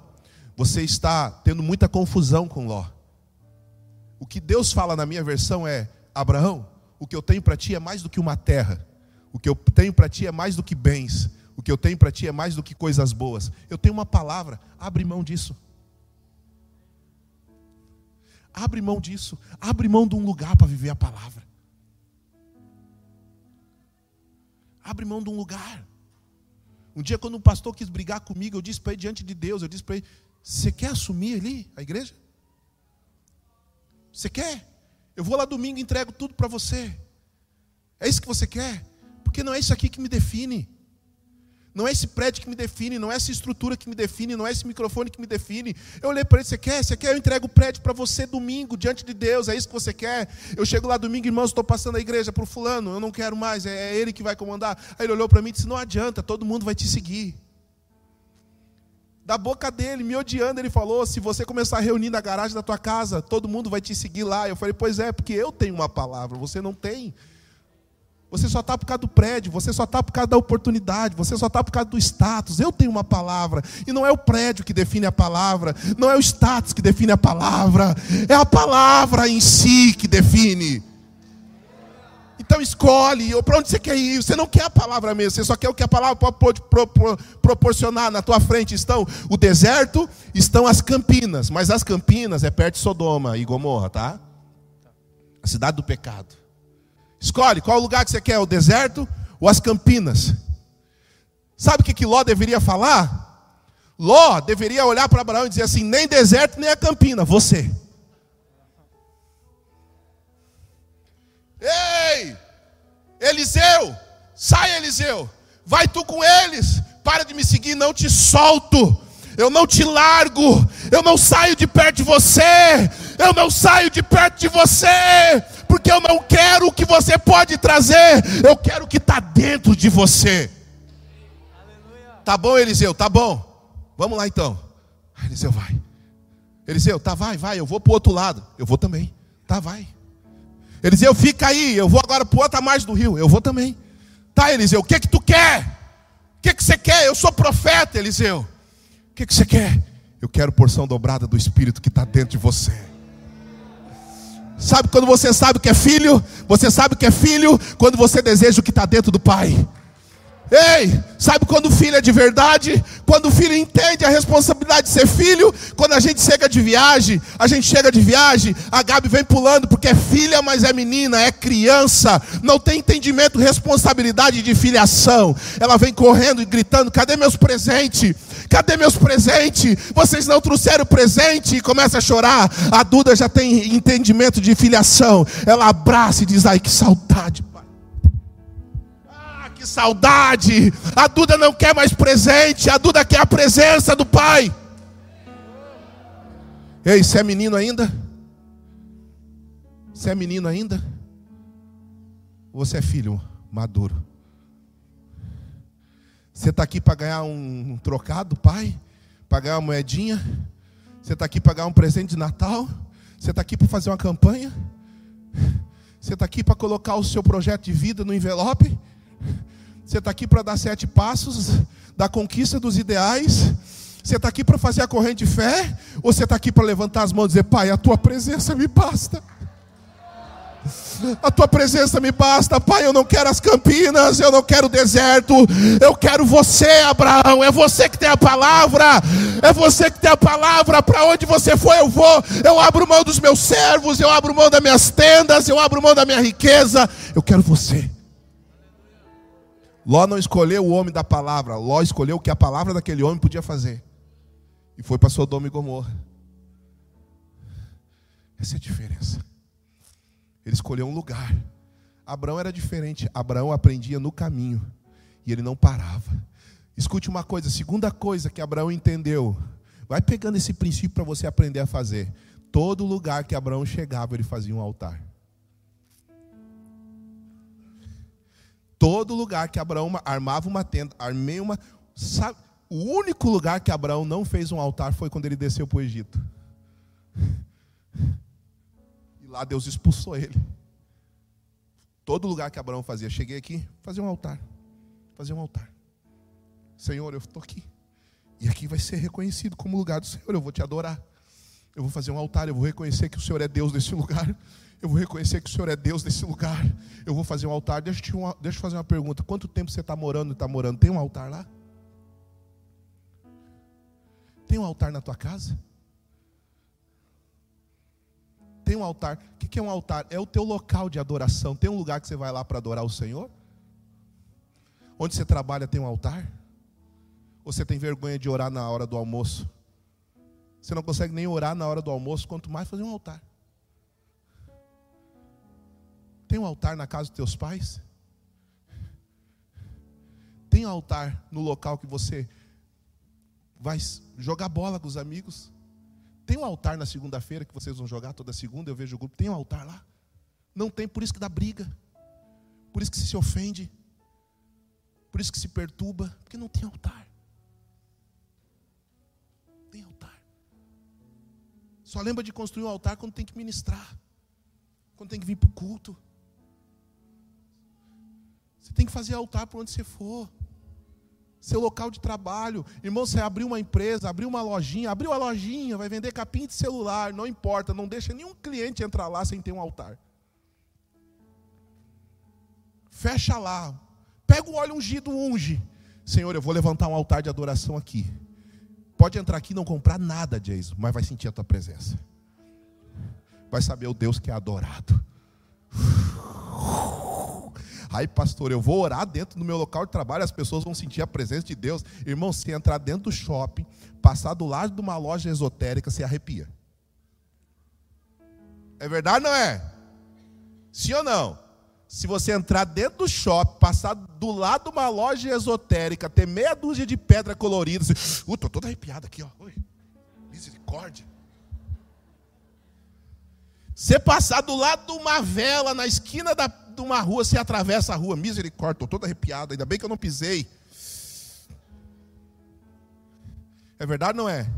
você está tendo muita confusão com Ló. O que Deus fala na minha versão é: Abraão, o que eu tenho para ti é mais do que uma terra, o que eu tenho para ti é mais do que bens, o que eu tenho para ti é mais do que coisas boas. Eu tenho uma palavra, abre mão disso. Abre mão disso. Abre mão de um lugar para viver a palavra. Abre mão de um lugar. Um dia, quando um pastor quis brigar comigo, eu disse para ele diante de Deus: eu disse para ele, você quer assumir ali a igreja? Você quer? Eu vou lá domingo e entrego tudo para você. É isso que você quer? Porque não é isso aqui que me define. Não é esse prédio que me define, não é essa estrutura que me define, não é esse microfone que me define. Eu olhei para ele, você quer? Você quer? Eu entrego o prédio para você domingo, diante de Deus, é isso que você quer? Eu chego lá domingo, irmãos, estou passando a igreja para o fulano, eu não quero mais, é, é ele que vai comandar. Aí ele olhou para mim e disse: Não adianta, todo mundo vai te seguir. Da boca dele, me odiando, ele falou: Se você começar a reunir na garagem da tua casa, todo mundo vai te seguir lá. Eu falei: Pois é, porque eu tenho uma palavra, você não tem. Você só está por causa do prédio, você só está por causa da oportunidade, você só está por causa do status. Eu tenho uma palavra, e não é o prédio que define a palavra, não é o status que define a palavra, é a palavra em si que define. Então escolhe, para onde você quer ir? Você não quer a palavra mesmo, você só quer o que a palavra pode proporcionar. Na tua frente estão o deserto, estão as campinas, mas as campinas é perto de Sodoma e Gomorra, tá? A cidade do pecado. Escolhe qual lugar que você quer, o deserto ou as campinas. Sabe o que, que Ló deveria falar? Ló deveria olhar para Abraão e dizer assim: nem deserto, nem a campina, você. Ei, Eliseu, sai Eliseu, vai tu com eles, para de me seguir, não te solto, eu não te largo, eu não saio de perto de você, eu não saio de perto de você, porque eu não quero o que você pode trazer, eu quero o que está dentro de você. Tá bom, Eliseu? Tá bom. Vamos lá então. Eliseu vai. Eliseu, tá, vai, vai. Eu vou para o outro lado. Eu vou também. Tá, vai. Eliseu, fica aí. Eu vou agora para outra margem do rio. Eu vou também. Tá, Eliseu, o que que tu quer? O que que você quer? Eu sou profeta, Eliseu. O que que você quer? Eu quero porção dobrada do Espírito que está dentro de você. Sabe quando você sabe que é filho? Você sabe que é filho quando você deseja o que está dentro do Pai. Ei, sabe quando o filho é de verdade? Quando o filho entende a responsabilidade de ser filho. Quando a gente chega de viagem, a gente chega de viagem, a Gabi vem pulando porque é filha, mas é menina, é criança, não tem entendimento, responsabilidade de filiação. Ela vem correndo e gritando: cadê meus presentes? Cadê meus presentes? Vocês não trouxeram presente e começa a chorar. A Duda já tem entendimento de filiação. Ela abraça e diz: ai, que saudade, que saudade. A Duda não quer mais presente, a Duda quer a presença do Pai. Ei, você é menino ainda? Você é menino ainda? Ou você é filho maduro? Você está aqui para ganhar um trocado, pai? Para ganhar uma moedinha? Você está aqui para ganhar um presente de Natal? Você está aqui para fazer uma campanha? Você está aqui para colocar o seu projeto de vida no envelope? Você está aqui para dar sete passos da conquista dos ideais? Você está aqui para fazer a corrente de fé? Ou você está aqui para levantar as mãos e dizer, Pai, a tua presença me basta? A tua presença me basta, Pai. Eu não quero as campinas, eu não quero o deserto, eu quero você, Abraão. É você que tem a palavra, é você que tem a palavra. Para onde você for, eu vou. Eu abro mão dos meus servos, eu abro mão das minhas tendas, eu abro mão da minha riqueza. Eu quero você. Ló não escolheu o homem da palavra, Ló escolheu o que a palavra daquele homem podia fazer. E foi para Sodoma e Gomorra. Essa é a diferença. Ele escolheu um lugar. Abraão era diferente. Abraão aprendia no caminho. E ele não parava. Escute uma coisa, segunda coisa que Abraão entendeu. Vai pegando esse princípio para você aprender a fazer. Todo lugar que Abraão chegava, ele fazia um altar. Todo lugar que Abraão armava uma tenda, armei uma. Sabe, o único lugar que Abraão não fez um altar foi quando ele desceu para o Egito. E lá Deus expulsou ele. Todo lugar que Abraão fazia, cheguei aqui, fazer um altar. Fazer um altar. Senhor, eu estou aqui. E aqui vai ser reconhecido como lugar do Senhor. Eu vou te adorar. Eu vou fazer um altar, eu vou reconhecer que o Senhor é Deus nesse [LAUGHS] lugar. Eu vou reconhecer que o Senhor é Deus nesse lugar. Eu vou fazer um altar. Deixa eu, te uma, deixa eu fazer uma pergunta. Quanto tempo você está morando e está morando? Tem um altar lá? Tem um altar na tua casa? Tem um altar. O que é um altar? É o teu local de adoração. Tem um lugar que você vai lá para adorar o Senhor? Onde você trabalha tem um altar? Ou você tem vergonha de orar na hora do almoço? Você não consegue nem orar na hora do almoço, quanto mais fazer um altar. Tem um altar na casa dos teus pais? Tem um altar no local que você vai jogar bola com os amigos? Tem um altar na segunda-feira que vocês vão jogar toda segunda, eu vejo o grupo. Tem um altar lá? Não tem, por isso que dá briga. Por isso que se ofende. Por isso que se perturba, porque não tem altar. Tem altar. Só lembra de construir um altar quando tem que ministrar. Quando tem que vir para o culto. Você tem que fazer altar por onde você for. Seu local de trabalho. Irmão, você abriu uma empresa, abriu uma lojinha, abriu a lojinha, vai vender capinha de celular, não importa, não deixa nenhum cliente entrar lá sem ter um altar. Fecha lá. Pega o óleo ungido, unge. Senhor, eu vou levantar um altar de adoração aqui. Pode entrar aqui e não comprar nada, Jason, mas vai sentir a tua presença. Vai saber o Deus que é adorado. Ai, pastor, eu vou orar dentro do meu local de trabalho, as pessoas vão sentir a presença de Deus. Irmão, se entrar dentro do shopping, passar do lado de uma loja esotérica, se arrepia. É verdade não é? Sim ou não? Se você entrar dentro do shopping, passar do lado de uma loja esotérica, ter meia dúzia de pedra colorida, assim, uh, tô todo arrepiado aqui, ó. Oi, misericórdia. Você passar do lado de uma vela na esquina da, de uma rua, você atravessa a rua, misericórdia, estou todo arrepiado, ainda bem que eu não pisei. É verdade ou não é?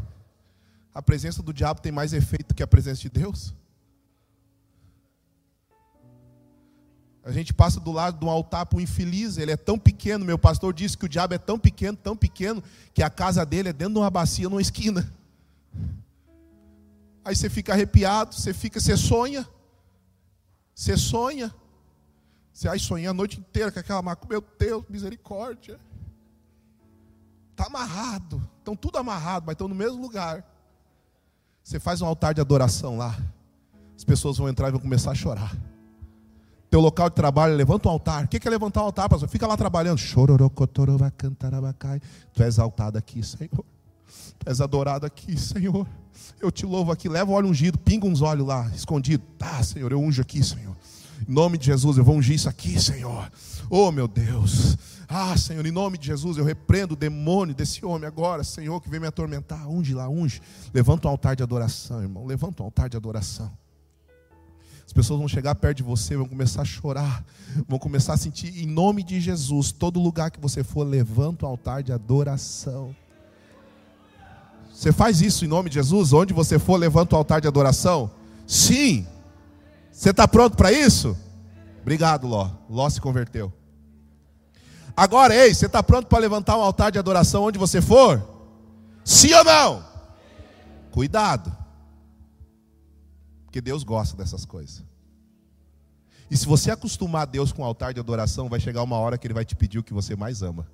A presença do diabo tem mais efeito que a presença de Deus? A gente passa do lado de um altar para um infeliz, ele é tão pequeno, meu pastor disse que o diabo é tão pequeno, tão pequeno, que a casa dele é dentro de uma bacia, numa esquina. Aí você fica arrepiado, você fica, você sonha, você sonha, você aí sonha a noite inteira com aquela macumba, meu Deus, misericórdia. Está amarrado, estão tudo amarrado, mas estão no mesmo lugar. Você faz um altar de adoração lá, as pessoas vão entrar e vão começar a chorar teu local de trabalho, levanta um altar. O que é levantar um altar, pastor? Fica lá trabalhando. Tu és exaltado aqui, Senhor. Tu és adorado aqui, Senhor. Eu te louvo aqui. Leva o óleo ungido, pinga uns olhos lá, escondido. Tá, Senhor, eu unjo aqui, Senhor. Em nome de Jesus, eu vou ungir isso aqui, Senhor. Oh, meu Deus. Ah, Senhor, em nome de Jesus, eu repreendo o demônio desse homem agora, Senhor, que vem me atormentar. Unge lá, unge. Levanta um altar de adoração, irmão. Levanta um altar de adoração. As pessoas vão chegar perto de você, vão começar a chorar, vão começar a sentir, em nome de Jesus, todo lugar que você for, levanta um altar de adoração. Você faz isso em nome de Jesus? Onde você for, levanta um altar de adoração? Sim. Você está pronto para isso? Obrigado, Ló. Ló se converteu. Agora, ei, você está pronto para levantar um altar de adoração onde você for? Sim ou não? Cuidado. Porque Deus gosta dessas coisas. E se você acostumar Deus com o altar de adoração, vai chegar uma hora que Ele vai te pedir o que você mais ama.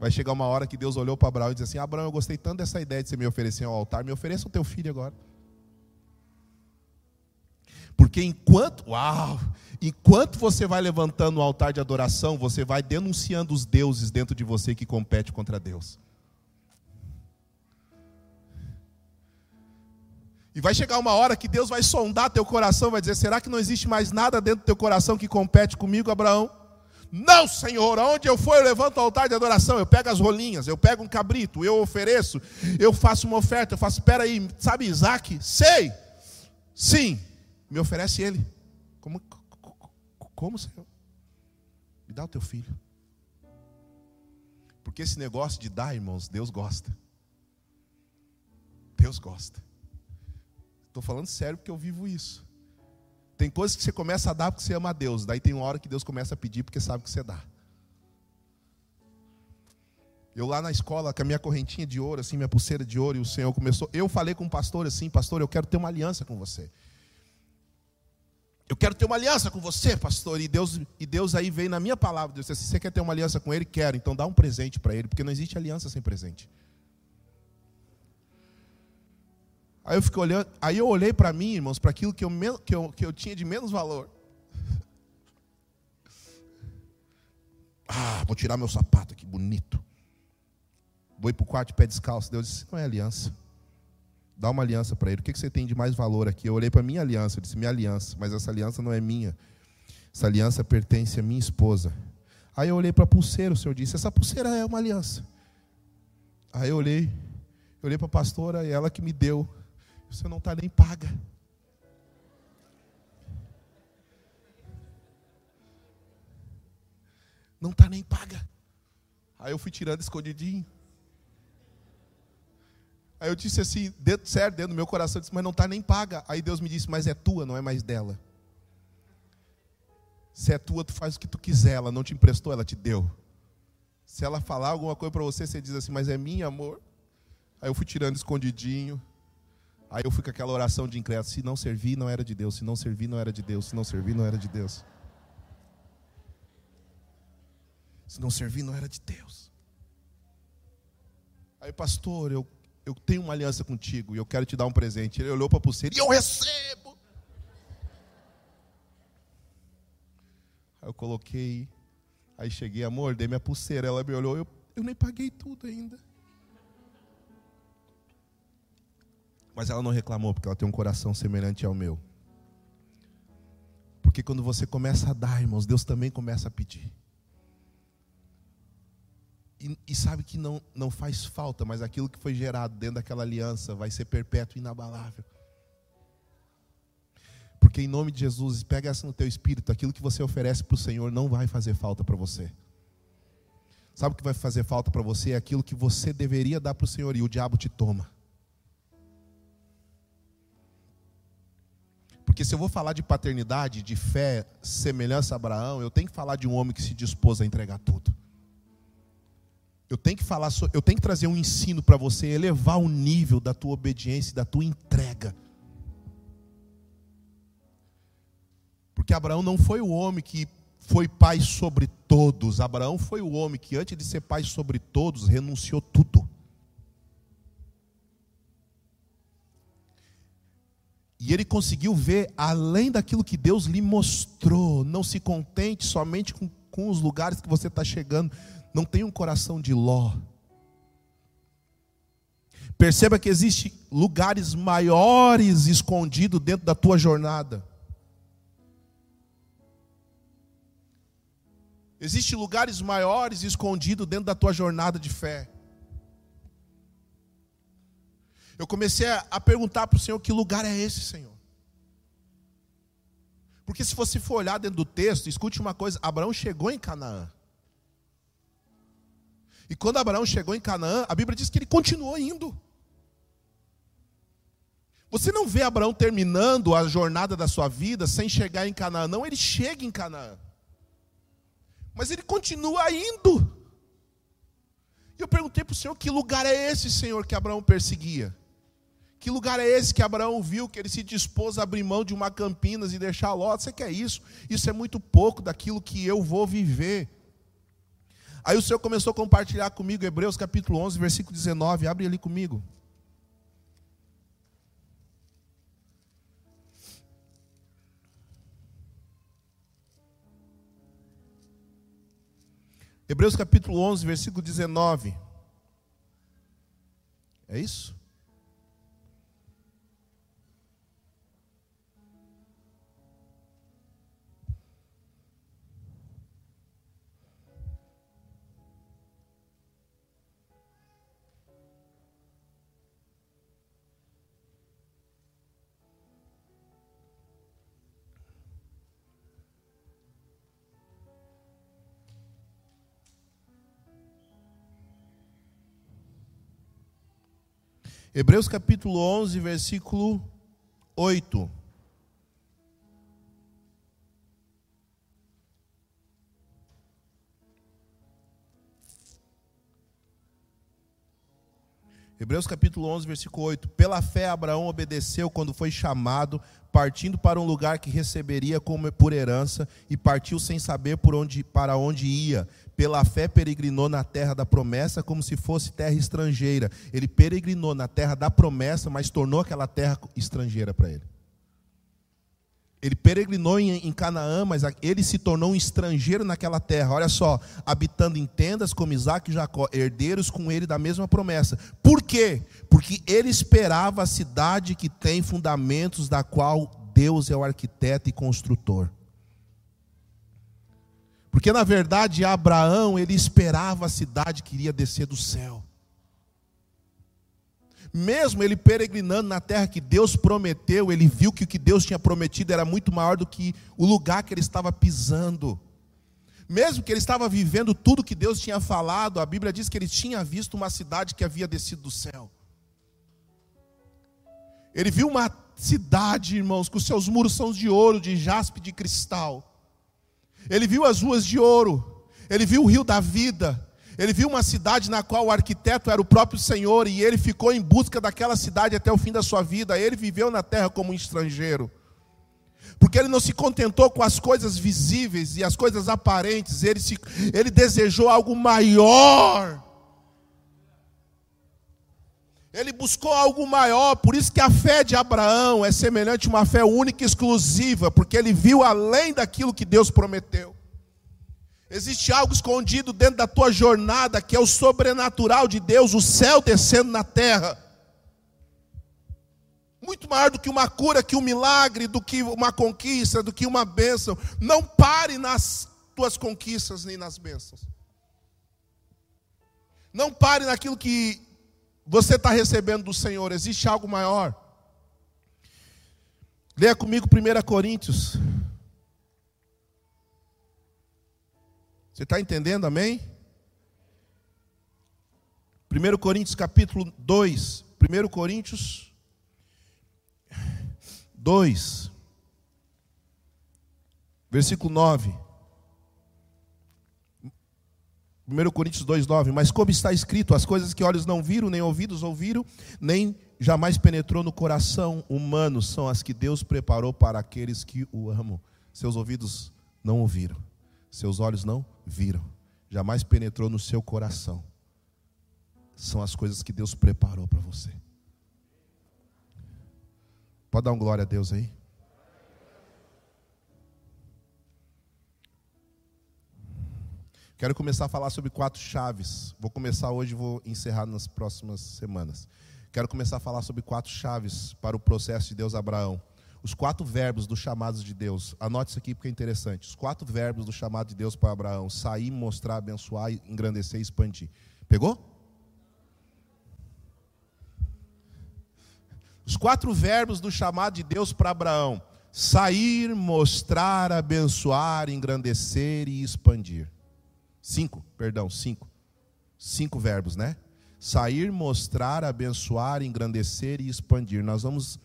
Vai chegar uma hora que Deus olhou para Abraão e disse assim: Abraão, eu gostei tanto dessa ideia de você me oferecer ao altar, me ofereça o teu filho agora. Porque enquanto, uau, enquanto você vai levantando o altar de adoração, você vai denunciando os deuses dentro de você que compete contra Deus. E vai chegar uma hora que Deus vai sondar teu coração, vai dizer: será que não existe mais nada dentro do teu coração que compete comigo, Abraão? Não, Senhor, aonde eu for, eu levanto o altar de adoração, eu pego as rolinhas, eu pego um cabrito, eu ofereço, eu faço uma oferta, eu faço, espera aí, sabe Isaac? Sei, sim, me oferece ele. Como, como, Senhor? Me dá o teu filho. Porque esse negócio de dar, irmãos, Deus gosta. Deus gosta. Estou falando sério porque eu vivo isso. Tem coisas que você começa a dar porque você ama a Deus. Daí tem uma hora que Deus começa a pedir porque sabe que você dá. Eu lá na escola, com a minha correntinha de ouro, assim, minha pulseira de ouro, e o Senhor começou. Eu falei com o pastor assim, pastor, eu quero ter uma aliança com você. Eu quero ter uma aliança com você, pastor. E Deus, e Deus aí veio na minha palavra. Deus disse você quer ter uma aliança com ele? Quero. Então dá um presente para ele, porque não existe aliança sem presente. Aí eu fiquei olhando, aí eu olhei para mim, irmãos, para aquilo que eu, que, eu, que eu tinha de menos valor. [LAUGHS] Ah, vou tirar meu sapato aqui, bonito. Vou ir para o quarto de pé descalço. Deus disse: não é aliança. Dá uma aliança para ele. O que você tem de mais valor aqui? Eu olhei para minha aliança, eu disse: minha aliança, mas essa aliança não é minha. Essa aliança pertence à minha esposa. Aí eu olhei para a pulseira, o Senhor disse: essa pulseira é uma aliança. Aí eu olhei, eu olhei para a pastora e ela que me deu você não está nem paga. Não está nem paga. Aí eu fui tirando escondidinho. Aí eu disse assim, dentro, sério, dentro do meu coração, disse, mas não está nem paga. Aí Deus me disse, mas é tua, não é mais dela. Se é tua, tu faz o que tu quiser. Ela não te emprestou, ela te deu. Se ela falar alguma coisa para você, você diz assim, mas é minha, amor. Aí eu fui tirando escondidinho. Aí eu fui com aquela oração de incrédulo: se não servir, não era de Deus. Se não servir, não era de Deus. Se não servir, não era de Deus. Se não servir, não era de Deus. Aí, pastor, eu, eu tenho uma aliança contigo e eu quero te dar um presente. Ele olhou para a pulseira e eu recebo. Aí eu coloquei, aí cheguei, amor, dei minha pulseira. Ela me olhou, eu, eu nem paguei tudo ainda. Mas ela não reclamou, porque ela tem um coração semelhante ao meu. Porque quando você começa a dar, irmãos, Deus também começa a pedir. E, e, sabe que não, não faz falta, mas aquilo que foi gerado dentro daquela aliança vai ser perpétuo e inabalável. Porque em nome de Jesus, pega essa no teu espírito, aquilo que você oferece para o Senhor não vai fazer falta para você. Sabe o que vai fazer falta para você? É aquilo que você deveria dar para o Senhor e o diabo te toma. Porque se eu vou falar de paternidade, de fé, semelhança a Abraão, eu tenho que falar de um homem que se dispôs a entregar tudo. Eu tenho que falar, eu tenho que trazer um ensino para você elevar o nível da tua obediência, da tua entrega. Porque Abraão não foi o homem que foi pai sobre todos. Abraão foi o homem que antes de ser pai sobre todos, renunciou tudo. E ele conseguiu ver além daquilo que Deus lhe mostrou. Não se contente somente com, com os lugares que você está chegando não tem um coração de Ló. Perceba que existem lugares maiores escondidos dentro da tua jornada. Existem lugares maiores escondidos dentro da tua jornada de fé. Eu comecei a perguntar para o Senhor: que lugar é esse, Senhor? Porque se você for olhar dentro do texto, escute uma coisa: Abraão chegou em Canaã. E quando Abraão chegou em Canaã, a Bíblia diz que ele continuou indo. Você não vê Abraão terminando a jornada da sua vida sem chegar em Canaã, não, ele chega em Canaã. Mas ele continua indo. E eu perguntei para o Senhor: que lugar é esse, Senhor, que Abraão perseguia? Que lugar é esse que Abraão viu que ele se dispôs a abrir mão de uma Campinas e deixar Ló? Você quer isso? Isso é muito pouco daquilo que eu vou viver. Aí o Senhor começou a compartilhar comigo Hebreus capítulo 11, versículo 19. Abre ali comigo. Hebreus capítulo 11, versículo 19. É isso? Hebreus capítulo 11, versículo 8. Hebreus capítulo 11, versículo 8. Pela fé, Abraão obedeceu quando foi chamado, partindo para um lugar que receberia como por herança, e partiu sem saber por onde, para onde ia. Pela fé, peregrinou na terra da promessa, como se fosse terra estrangeira. Ele peregrinou na terra da promessa, mas tornou aquela terra estrangeira para ele. Ele peregrinou em, Canaã, mas ele se tornou um estrangeiro naquela terra. Olha só, habitando em tendas como Isaac e Jacó, herdeiros com ele da mesma promessa. Por quê? Porque ele esperava a cidade que tem fundamentos, da qual Deus é o arquiteto e construtor. Porque na verdade Abraão, ele esperava a cidade que iria descer do céu mesmo ele peregrinando na terra que Deus prometeu, ele viu que o que Deus tinha prometido era muito maior do que o lugar que ele estava pisando. Mesmo que ele estava vivendo tudo que Deus tinha falado, a Bíblia diz que ele tinha visto uma cidade que havia descido do céu. Ele viu uma cidade, irmãos, com seus muros são de ouro, de jaspe, de cristal. Ele viu as ruas de ouro, ele viu o rio da vida, ele viu uma cidade na qual o arquiteto era o próprio Senhor e ele ficou em busca daquela cidade até o fim da sua vida. Ele viveu na terra como um estrangeiro. Porque ele não se contentou com as coisas visíveis e as coisas aparentes, ele, se, ele desejou algo maior. Ele buscou algo maior, por isso que a fé de Abraão é semelhante a uma fé única e exclusiva, porque ele viu além daquilo que Deus prometeu. Existe algo escondido dentro da tua jornada que é o sobrenatural de Deus, o céu descendo na terra. Muito maior do que uma cura, que um milagre, do que uma conquista, do que uma bênção. Não pare nas tuas conquistas nem nas bênçãos. Não pare naquilo que você está recebendo do Senhor. Existe algo maior. Leia comigo 1 Coríntios Você está entendendo, amém? 1 Coríntios capítulo 2. 1 Coríntios 2, versículo 9. 1 Coríntios 2, 9. Mas como está escrito, as coisas que olhos não viram, nem ouvidos ouviram, nem jamais penetrou no coração humano, são as que Deus preparou para aqueles que o amam. Seus ouvidos não ouviram, seus olhos não viram, jamais penetrou no seu coração. São as coisas que Deus preparou para você. Pode dar um glória a Deus aí? Quero começar a falar sobre quatro chaves. Vou começar hoje e vou encerrar nas próximas semanas. Quero começar a falar sobre quatro chaves para o processo de Deus Abraão os quatro verbos dos chamados de Deus. Anote isso aqui porque é interessante. Os quatro verbos do chamado de Deus para Abraão: sair, mostrar, abençoar, engrandecer e expandir. Pegou? Os quatro verbos do chamado de Deus para Abraão: sair, mostrar, abençoar, engrandecer e expandir. Cinco, perdão, cinco. Cinco verbos, né? Sair, mostrar, abençoar, engrandecer e expandir. Nós vamos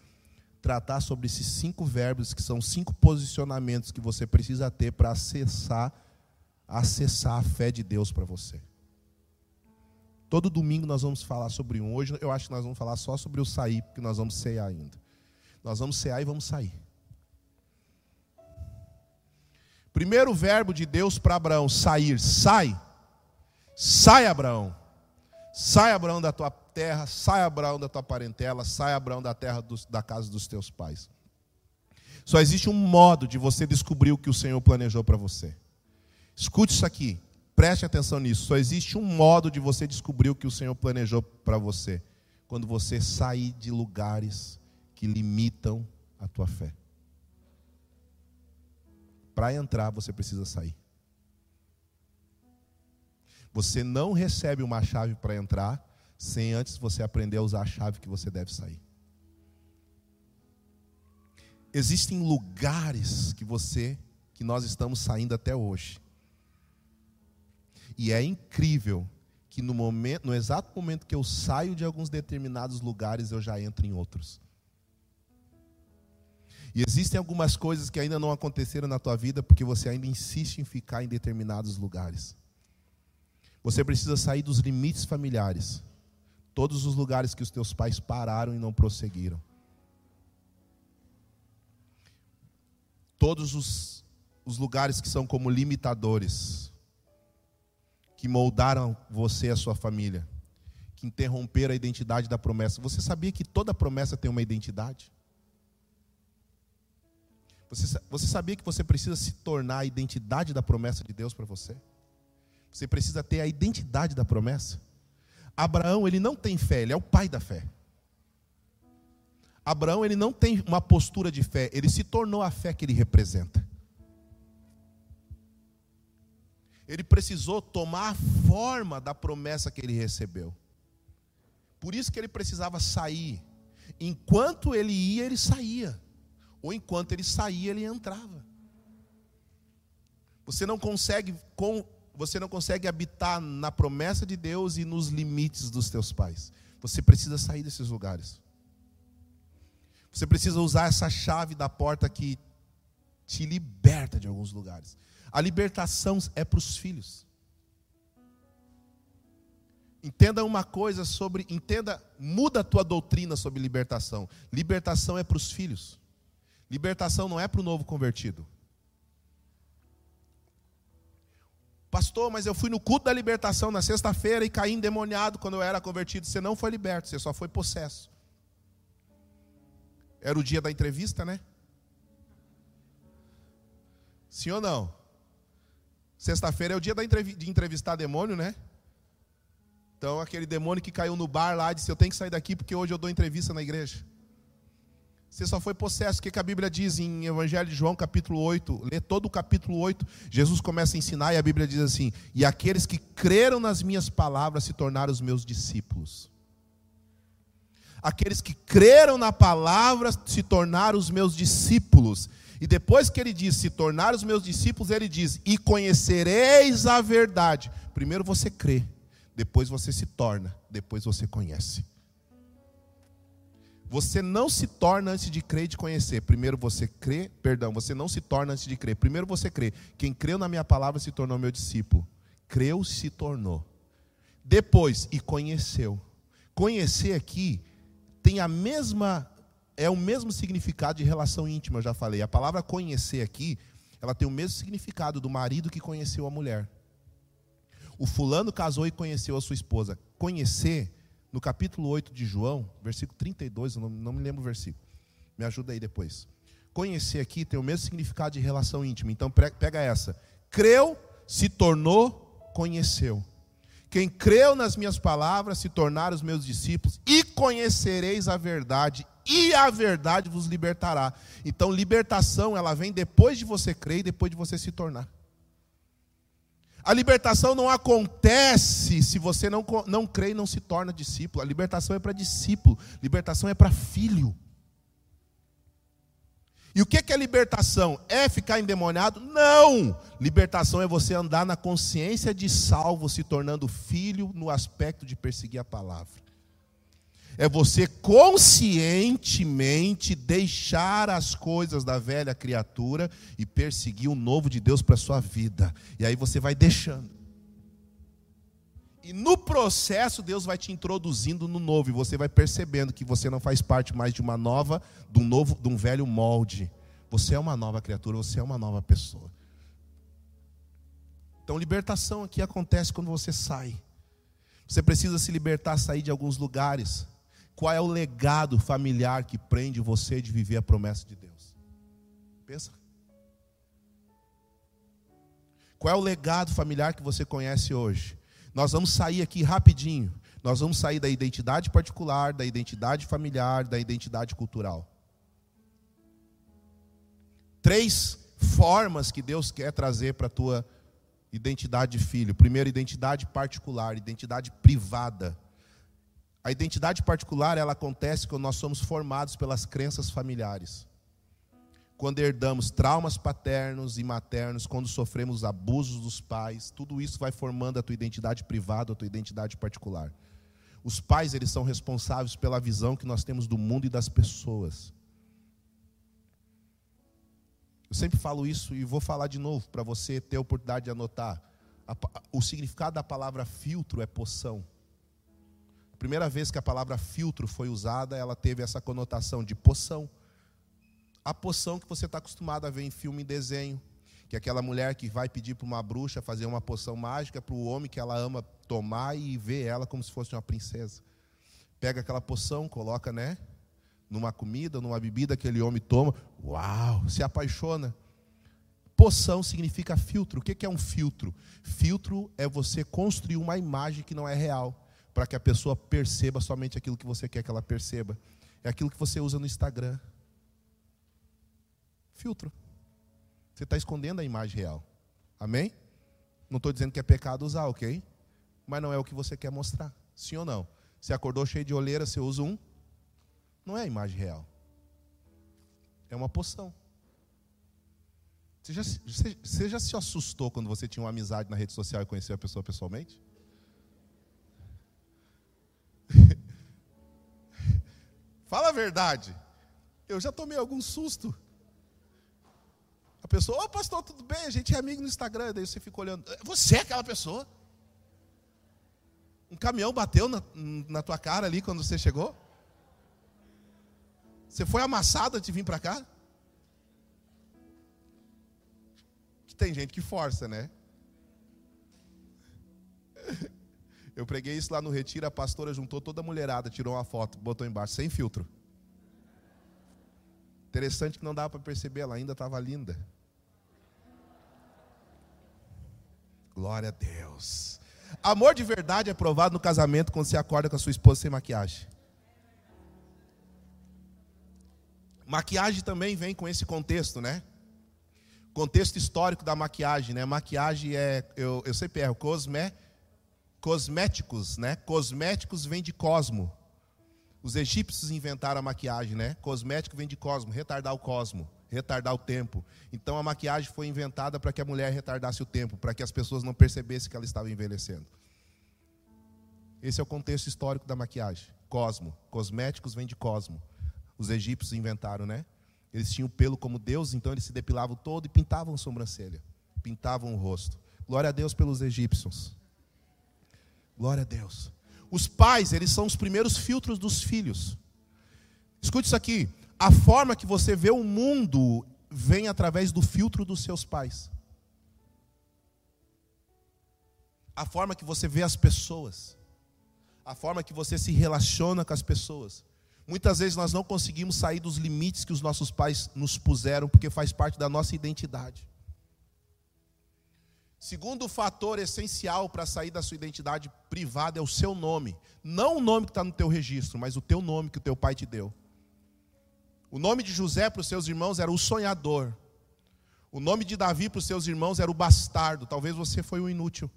tratar sobre esses cinco verbos, que são cinco posicionamentos que você precisa ter para acessar, acessar a fé de Deus para você. Todo domingo nós vamos falar sobre um. Hoje eu acho que nós vamos falar só sobre o sair, porque nós vamos cear ainda. Nós vamos cear e vamos sair. Primeiro verbo de Deus para Abraão, sair. Sai. Sai, Abraão. Sai, Abraão, da tua terra, sai Abraão da tua parentela, sai Abraão da terra dos, da casa dos teus pais. Só existe um modo de você descobrir o que o Senhor planejou para você. Escute isso aqui, preste atenção nisso. Só existe um modo de você descobrir o que o Senhor planejou para você. Quando você sair de lugares que limitam a tua fé. Para entrar, você precisa sair. Você não recebe uma chave para entrar sem antes você aprender a usar a chave que você deve sair. Existem lugares que você, que nós estamos saindo até hoje. E é incrível que no momento, no exato momento que eu saio de alguns determinados lugares, eu já entro em outros. E existem algumas coisas que ainda não aconteceram na tua vida porque você ainda insiste em ficar em determinados lugares. Você precisa sair dos limites familiares todos os lugares que os teus pais pararam e não prosseguiram. Todos os, os lugares que são como limitadores, que moldaram você e a sua família, que interromperam a identidade da promessa. Você sabia que toda promessa tem uma identidade? Você, você sabia que você precisa se tornar a identidade da promessa de Deus para você? Você precisa ter a identidade da promessa? Abraão, ele não tem fé, ele é o pai da fé. Abraão, ele não tem uma postura de fé, ele se tornou a fé que ele representa. Ele precisou tomar a forma da promessa que ele recebeu. Por isso que ele precisava sair. Enquanto ele ia, ele saía. Ou enquanto ele saía, ele entrava. Você não consegue você não consegue habitar na promessa de Deus e nos limites dos teus pais. Você precisa sair desses lugares. Você precisa usar essa chave da porta que te liberta de alguns lugares. A libertação é para os filhos. Entenda uma coisa sobre, entenda, muda a tua doutrina sobre libertação. Libertação é para os filhos. Libertação não é para o novo convertido. Pastor, mas eu fui no culto da libertação na sexta-feira e caí endemoniado quando eu era convertido. Você não foi liberto, você só foi possesso. Era o dia da entrevista, né? Sim ou não? Sexta-feira é o dia de entrevistar demônio, né? Então, aquele demônio que caiu no bar lá disse: Eu tenho que sair daqui porque hoje eu dou entrevista na igreja. Você só foi possesso. O que, a Bíblia diz em Evangelho de João, capítulo 8? Lê todo o capítulo 8. Jesus começa a ensinar e a Bíblia diz assim: E aqueles que creram nas minhas palavras se tornaram os meus discípulos. Aqueles que creram na palavra se tornaram os meus discípulos. E depois que ele diz se tornar os meus discípulos, ele diz: E conhecereis a verdade. Primeiro você crê, depois você se torna, depois você conhece. Você não se torna antes de crer e de conhecer. Primeiro você crê, perdão, você não se torna antes de crer. Primeiro você crê. Quem creu na minha palavra se tornou meu discípulo. Creu, se tornou. Depois, e conheceu. Conhecer aqui tem a mesma, é o mesmo significado de relação íntima, eu já falei. A palavra conhecer aqui, ela tem o mesmo significado do marido que conheceu a mulher. O fulano casou e conheceu a sua esposa. Conhecer no capítulo 8 de João, versículo 32, eu não, não me lembro o versículo. Me ajuda aí depois. Conhecer aqui tem o mesmo significado de relação íntima. Então pega essa. Creu, se tornou, conheceu. Quem creu nas minhas palavras se tornaram os meus discípulos e conhecereis a verdade e a verdade vos libertará. Então libertação, ela vem depois de você crer e depois de você se tornar. A libertação não acontece se você não, não crê e não se torna discípulo. A libertação é para discípulo, libertação é para filho. E o que é libertação? É ficar endemoniado? Não! Libertação é você andar na consciência de salvo, se tornando filho no aspecto de perseguir a palavra é você conscientemente deixar as coisas da velha criatura e perseguir o novo de Deus para a sua vida. E aí você vai deixando. E no processo Deus vai te introduzindo no novo e você vai percebendo que você não faz parte mais de uma nova, de um novo, de um velho molde. Você é uma nova criatura, você é uma nova pessoa. Então, libertação aqui acontece quando você sai. Você precisa se libertar, sair de alguns lugares. Qual é o legado familiar que prende você de viver a promessa de Deus? Pensa. Qual é o legado familiar que você conhece hoje? Nós vamos sair aqui rapidinho. Nós vamos sair da identidade particular, da identidade familiar, da identidade cultural. Três formas que Deus quer trazer para a tua identidade de filho. Primeiro, identidade particular, identidade privada. A identidade particular, ela acontece quando nós somos formados pelas crenças familiares. Quando herdamos traumas paternos e maternos, quando sofremos abusos dos pais, tudo isso vai formando a tua identidade privada, a tua identidade particular. Os pais, eles são responsáveis pela visão que nós temos do mundo e das pessoas. Eu sempre falo isso e vou falar de novo para você ter a oportunidade de anotar. O significado da palavra filtro é poção primeira vez que a palavra filtro foi usada, ela teve essa conotação de poção. A poção que você está acostumado a ver em filme e desenho, que é aquela mulher que vai pedir para uma bruxa fazer uma poção mágica para o homem que ela ama tomar e ver ela como se fosse uma princesa. Pega aquela poção, coloca, né? Numa comida, numa bebida, aquele homem toma, uau, se apaixona. Poção significa filtro. O que é um filtro? Filtro é você construir uma imagem que não é real para que a pessoa perceba somente aquilo que você quer que ela perceba. É aquilo que você usa no Instagram. Filtro. Você está escondendo a imagem real. Amém? Não estou dizendo que é pecado usar, ok? Mas não é o que você quer mostrar. Sim ou não? Você acordou cheio de olheira, você usa um. Não é a imagem real. É uma poção. Você já, você, você já se assustou quando você tinha uma amizade na rede social e conheceu a pessoa pessoalmente? [LAUGHS] Fala a verdade. Eu já tomei algum susto. pessoa, ô oh, pastor, tudo bem? A gente é amigo no Instagram. Daí você fica olhando, você é aquela pessoa? Um caminhão bateu na, na tua cara ali quando você chegou? Você foi amassado de vir para cá? Que tem gente que força, né? Eu preguei isso lá no retiro, a pastora juntou toda a mulherada, tirou uma foto, botou embaixo, sem filtro. Interessante que não dava para perceber, ela ainda estava linda. Glória a Deus. Amor de verdade é provado no casamento quando você acorda com a sua esposa sem maquiagem. Maquiagem também vem com esse contexto, né? Contexto histórico da maquiagem, né? Maquiagem é, eu, eu sempre erro, cosme, cosméticos, né? Cosméticos vem de cosmo. Os egípcios inventaram a maquiagem, né? Cosmético vem de cosmo, retardar o cosmo, retardar o tempo. Então a maquiagem foi inventada para que a mulher retardasse o tempo, para que as pessoas não percebessem que ela estava envelhecendo. Esse é o contexto histórico da maquiagem. Cosmo, cosméticos vem de cosmo. Os egípcios inventaram, né? Eles tinham pelo como Deus, então eles se depilavam todo e pintavam a sobrancelha, pintavam o rosto. Glória a Deus pelos egípcios. Glória a Deus. Os pais, eles são os primeiros filtros dos filhos. Escute isso aqui. A forma que você vê o mundo vem através do filtro dos seus pais. A forma que você vê as pessoas. A forma que você se relaciona com as pessoas. Muitas vezes nós não conseguimos sair dos limites que os nossos pais nos puseram, porque faz parte da nossa identidade. Segundo fator essencial para sair da sua identidade privada é o seu nome. Não o nome que está no teu registro, mas o teu nome que o teu pai te deu. O nome de José para os seus irmãos era o sonhador. O nome de Davi para os seus irmãos era o bastardo. Talvez você foi o inútil.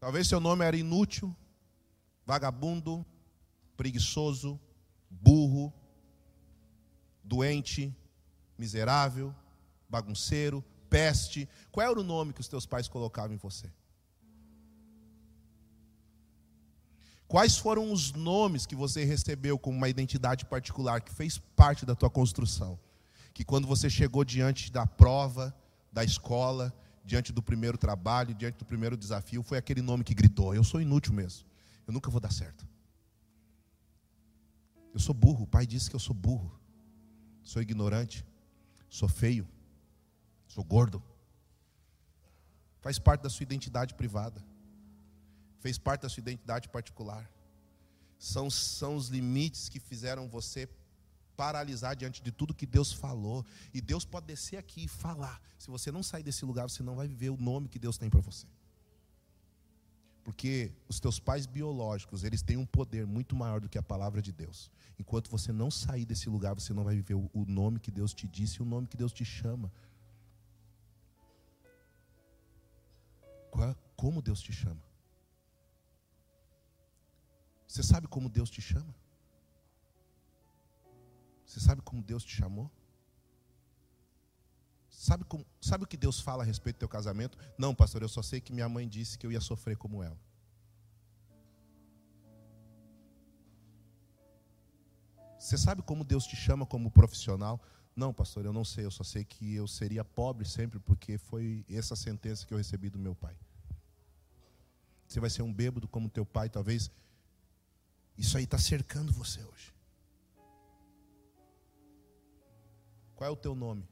Talvez seu nome era inútil, vagabundo, preguiçoso, burro, doente, miserável bagunceiro, peste. Qual era o nome que os teus pais colocavam em você? Quais foram os nomes que você recebeu como uma identidade particular que fez parte da tua construção? Que quando você chegou diante da prova, da escola, diante do primeiro trabalho, diante do primeiro desafio, foi aquele nome que gritou: Eu sou inútil mesmo, eu nunca vou dar certo. Eu sou burro, o pai disse que eu sou burro, sou ignorante, sou feio, Sou gordo. Faz parte da sua identidade privada. Fez parte da sua identidade particular. São, são os limites que fizeram você paralisar diante de tudo que Deus falou. E Deus pode descer aqui e falar. Se você não sair desse lugar, você não vai viver o nome que Deus tem para você. Porque os teus pais biológicos, eles têm um poder muito maior do que a palavra de Deus. Enquanto você não sair desse lugar, você não vai viver o nome que Deus te disse e o nome que Deus te chama. Como Deus te chama. Você sabe como Deus te chama? Você sabe como Deus te chamou? Sabe, como, sabe o que Deus fala a respeito do teu casamento? Não, pastor, eu só sei que minha mãe disse que eu ia sofrer como ela. Você sabe como Deus te chama como profissional? Não, pastor, eu não sei, eu só sei que eu seria pobre sempre porque foi essa sentença que eu recebi do meu pai. Você vai ser um bêbado como teu pai, talvez. Isso aí está cercando você hoje. Qual é o teu nome?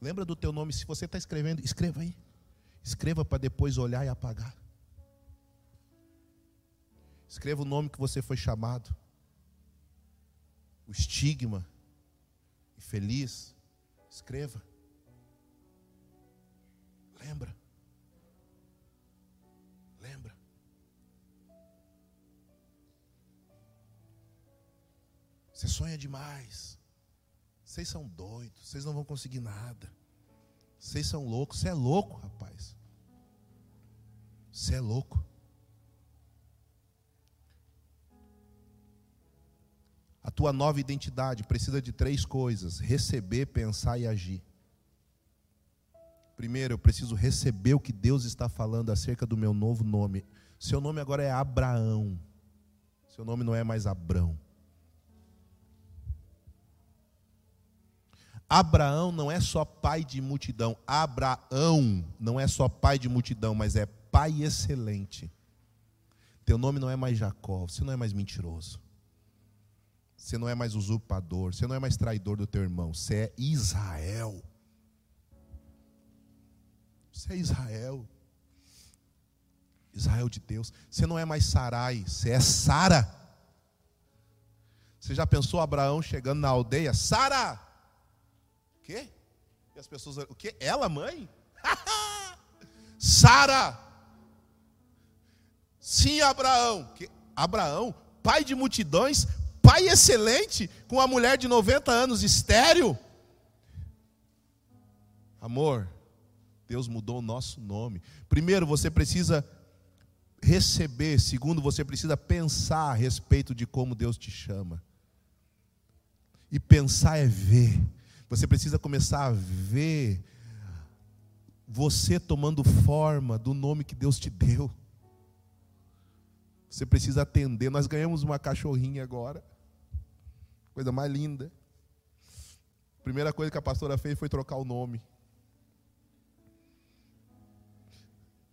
Lembra do teu nome? Se você está escrevendo, escreva aí. Escreva para depois olhar e apagar. Escreva o nome que você foi chamado. O estigma. E feliz. Escreva. Lembra. Você sonha demais. Vocês são doidos, vocês não vão conseguir nada. Vocês são loucos. Você é louco, rapaz. Você é louco. A tua nova identidade precisa de três coisas: receber, pensar e agir. Primeiro, eu preciso receber o que Deus está falando acerca do meu novo nome. Seu nome agora é Abraão. Seu nome não é mais Abrão. Abraão não é só pai de multidão. Abraão não é só pai de multidão, mas é pai excelente. Teu nome não é mais Jacó, você não é mais mentiroso. Você não é mais usurpador, você não é mais traidor do teu irmão, você é Israel. Você é Israel. Israel de Deus. Você não é mais Sarai, você é Sara. Você já pensou Abraão chegando na aldeia? Sara! Quê? E as pessoas, o quê? Ela, mãe? [LAUGHS] Sara! Sim, Abraão. Que? Abraão, pai de multidões, pai excelente, com uma mulher de 90 anos estéreo. Amor, Deus mudou o nosso nome. Primeiro, você precisa receber. Segundo, você precisa pensar a respeito de como Deus te chama. E pensar é ver. Você precisa começar a ver você tomando forma do nome que Deus te deu. Você precisa atender. Nós ganhamos uma cachorrinha agora. Coisa mais linda. Primeira coisa que a pastora fez foi trocar o nome.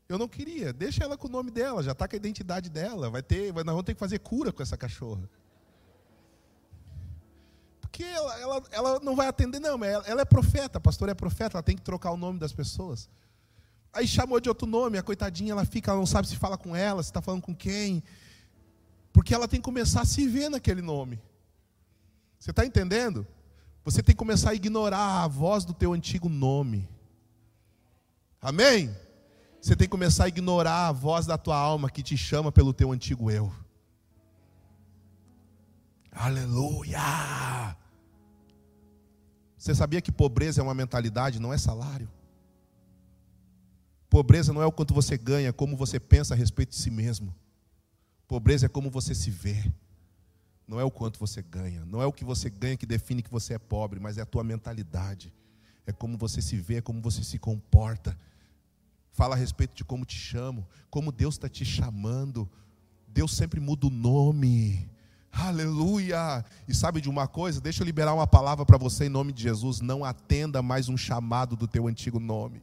Eu não queria, deixa ela com o nome dela, já está com a identidade dela. Vai ter, nós vamos ter que fazer cura com essa cachorra. Porque ela, ela, ela não vai atender, não, ela, ela é profeta, a pastora é profeta, ela tem que trocar o nome das pessoas. Aí chamou de outro nome, a coitadinha, ela fica, ela não sabe se fala com ela, se está falando com quem. Porque ela tem que começar a se ver naquele nome. Você está entendendo? Você tem que começar a ignorar a voz do teu antigo nome. Amém? Você tem que começar a ignorar a voz da tua alma que te chama pelo teu antigo eu. Aleluia! Você sabia que pobreza é uma mentalidade, não é salário? Pobreza não é o quanto você ganha, é como você pensa a respeito de si mesmo. Pobreza é como você se vê. Não é o quanto você ganha, não é o que você ganha que define que você é pobre, mas é a tua mentalidade. É como você se vê, é como você se comporta. Fala a respeito de como te chamo, como Deus está te chamando. Deus sempre muda o nome. Aleluia! E sabe de uma coisa? Deixa eu liberar uma palavra para você em nome de Jesus. Não atenda mais um chamado do teu antigo nome.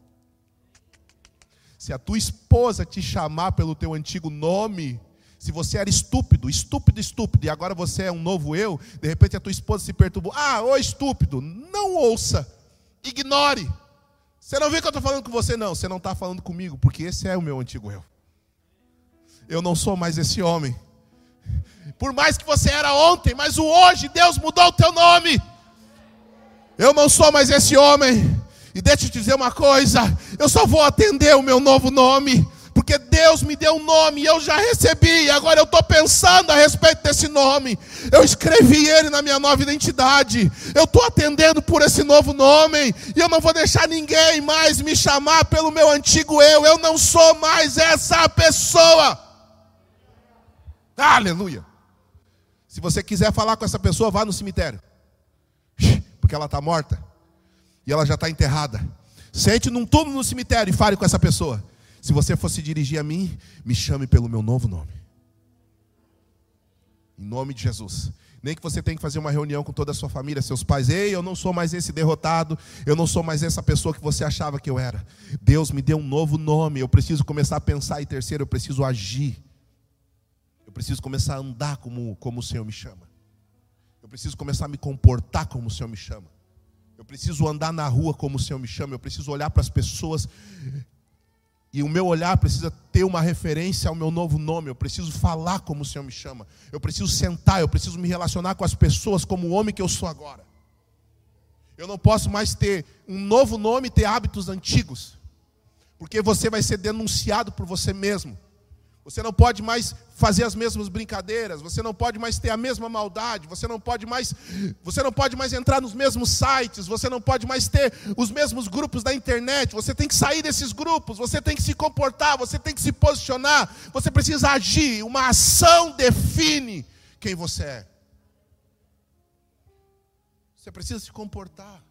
Se a tua esposa te chamar pelo teu antigo nome, se você era estúpido, estúpido, estúpido, e agora você é um novo eu, de repente a tua esposa se perturbou. Ah, ô estúpido, não ouça, ignore. Você não vê que eu estou falando com você? Não, você não está falando comigo, porque esse é o meu antigo eu. Eu não sou mais esse homem. Por mais que você era ontem, mas o hoje, Deus mudou o teu nome. Eu não sou mais esse homem. E deixa eu te dizer uma coisa: eu só vou atender o meu novo nome porque Deus me deu um nome e eu já recebi, agora eu estou pensando a respeito desse nome. Eu escrevi ele na minha nova identidade, eu estou atendendo por esse novo nome, e eu não vou deixar ninguém mais me chamar pelo meu antigo eu, eu não sou mais essa pessoa. Aleluia. Se você quiser falar com essa pessoa, vá no cemitério, porque ela está morta e ela já está enterrada. Sente num túmulo no cemitério e fale com essa pessoa. Se você fosse dirigir a mim, me chame pelo meu novo nome. Em nome de Jesus. Nem que você tenha que fazer uma reunião com toda a sua família, seus pais. Ei, eu não sou mais esse derrotado. Eu não sou mais essa pessoa que você achava que eu era. Deus me deu um novo nome. Eu preciso começar a pensar. E terceiro, eu preciso agir. Eu preciso começar a andar como, como o Senhor me chama. Eu preciso começar a me comportar como o Senhor me chama. Eu preciso andar na rua como o Senhor me chama. Eu preciso olhar para as pessoas e o meu olhar precisa ter uma referência ao meu novo nome. Eu preciso falar como o Senhor me chama. Eu preciso sentar, eu preciso me relacionar com as pessoas como o homem que eu sou agora. Eu não posso mais ter um novo nome e ter hábitos antigos. Porque você vai ser denunciado por você mesmo. Você não pode mais fazer as mesmas brincadeiras, você não pode mais ter a mesma maldade, você não pode mais, você não pode mais entrar nos mesmos sites, você não pode mais ter os mesmos grupos da internet, você tem que sair desses grupos, você tem que se comportar, você tem que se posicionar, você precisa agir, uma ação define quem você é. Você precisa se comportar,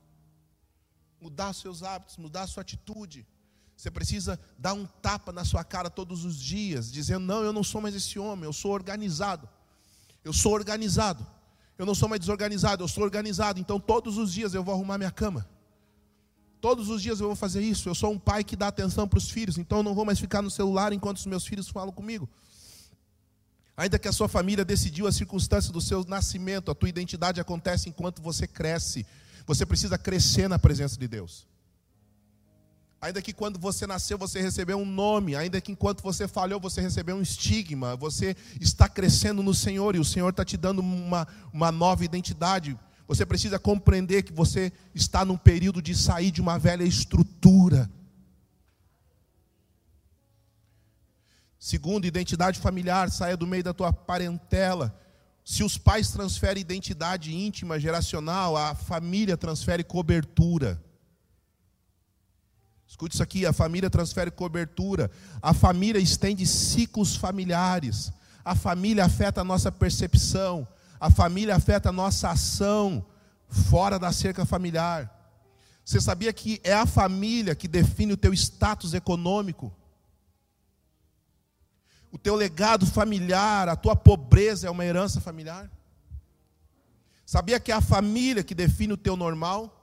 mudar seus hábitos, mudar sua atitude. Você precisa dar um tapa na sua cara todos os dias, dizendo: Não, eu não sou mais esse homem, eu sou organizado. Eu sou organizado. Eu não sou mais desorganizado, eu sou organizado, então todos os dias eu vou arrumar minha cama. Todos os dias eu vou fazer isso. Eu sou um pai que dá atenção para os filhos, então eu não vou mais ficar no celular enquanto os meus filhos falam comigo. Ainda que a sua família decidiu a circunstância do seu nascimento, a tua identidade acontece enquanto você cresce. Você precisa crescer na presença de Deus. Ainda que quando você nasceu você recebeu um nome, ainda que enquanto você falhou você recebeu um estigma, você está crescendo no Senhor e o Senhor está te dando uma, uma nova identidade. Você precisa compreender que você está num período de sair de uma velha estrutura. Segundo, identidade familiar, saia do meio da tua parentela. Se os pais transferem identidade íntima, geracional, a família transfere cobertura. Escute isso aqui: a família transfere cobertura, a família estende ciclos familiares, a família afeta a nossa percepção, a família afeta a nossa ação fora da cerca familiar. Você sabia que é a família que define o teu status econômico? O teu legado familiar, a tua pobreza é uma herança familiar? Sabia que é a família que define o teu normal?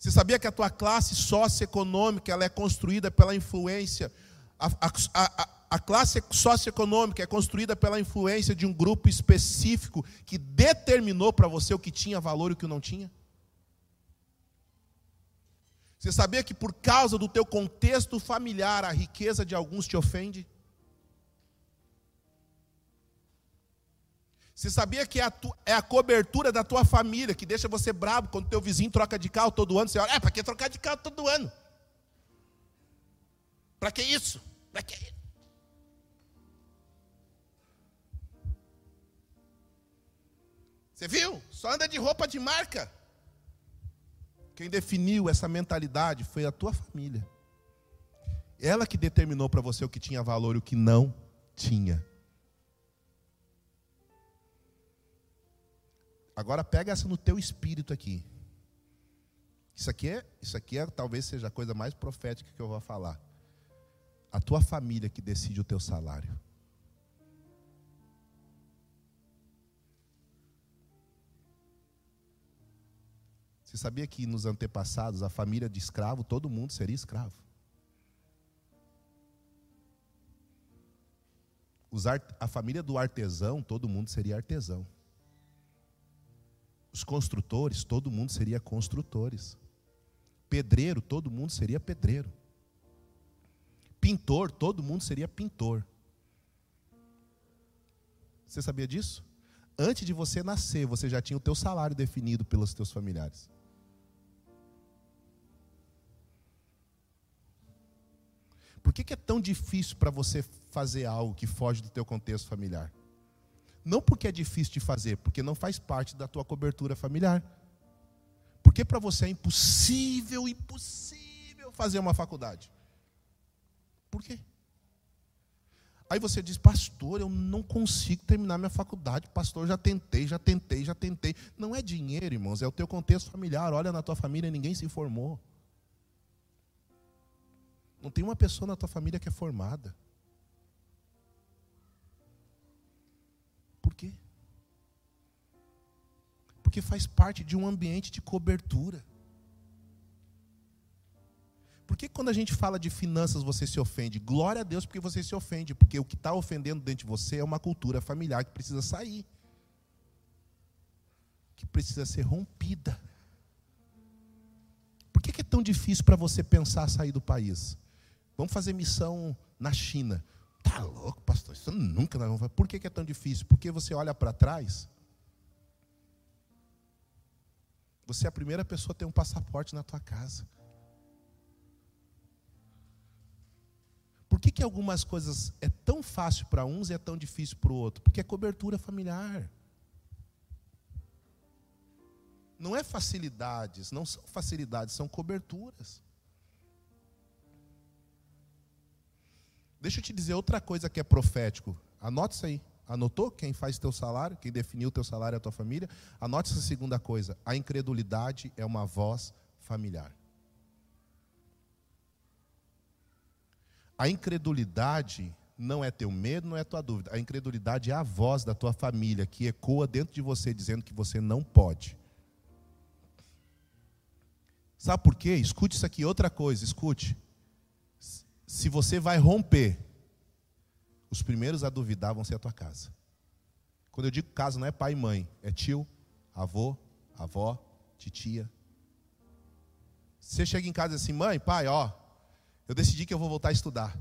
Você sabia que a tua classe socioeconômica ela é construída pela influência, a, a, a, a classe socioeconômica é construída pela influência de um grupo específico que determinou para você o que tinha valor e o que não tinha? Você sabia que por causa do teu contexto familiar a riqueza de alguns te ofende? Você sabia que é a, tu, é a, cobertura da tua família que deixa você bravo quando teu vizinho troca de carro todo ano? Você olha, é, para que trocar de carro todo ano? Para que isso? Para que isso? Você viu? Só anda de roupa de marca. Quem definiu essa mentalidade foi a tua família. Ela que determinou para você o que tinha valor e o que não tinha. Agora pega essa no teu espírito aqui. Isso aqui é, isso aqui é talvez seja a coisa mais profética que eu vou falar. A tua família que decide o teu salário. Você sabia que nos antepassados a família de escravo, todo mundo seria escravo? a família do artesão, todo mundo seria artesão. Os construtores, todo mundo seria construtores. Pedreiro, todo mundo seria pedreiro. Pintor, todo mundo seria pintor. Você sabia disso? Antes de você nascer, você já tinha o teu salário definido pelos teus familiares. Por que, que é tão difícil para você fazer algo que foge do teu contexto familiar? Não porque é difícil de fazer, porque não faz parte da tua cobertura familiar. Porque para você é impossível, impossível fazer uma faculdade. Por quê? Aí você diz, pastor, eu não consigo terminar minha faculdade. Pastor, já tentei, já tentei, já tentei. Não é dinheiro, irmãos, é o teu contexto familiar. Olha na tua família, ninguém se formou. Não tem uma pessoa na tua família que é formada. Porque faz parte de um ambiente de cobertura. Por que quando a gente fala de finanças você se ofende? Glória a Deus porque você se ofende, porque o que está ofendendo dentro de você é uma cultura familiar que precisa sair, que precisa ser rompida. Por que é tão difícil para você pensar sair do país? Vamos fazer missão na China. Tá louco, pastor? Isso nunca nós vamos fazer. Por que é tão difícil? Porque você olha para trás. Você é a primeira pessoa a ter um passaporte na tua casa. Por que, que algumas coisas é tão fácil para uns e é tão difícil para o outro? Porque é cobertura familiar. Não é facilidades, não são facilidades, são coberturas. Deixa eu te dizer outra coisa que é profético. Anote isso aí. Anotou quem faz teu salário, quem definiu teu salário é a tua família? Anote essa segunda coisa. A incredulidade é uma voz familiar. A incredulidade não é teu medo, não é tua dúvida. A incredulidade é a voz da tua família que ecoa dentro de você dizendo que você não pode. Sabe por quê? Escute isso aqui, outra coisa, escute. Se você vai romper, os primeiros a duvidar vão ser a tua casa. Quando eu digo casa, não é pai e mãe, é tio, avô, avó, titia. Você chega em casa assim, mãe, pai, ó, eu decidi que eu vou voltar a estudar.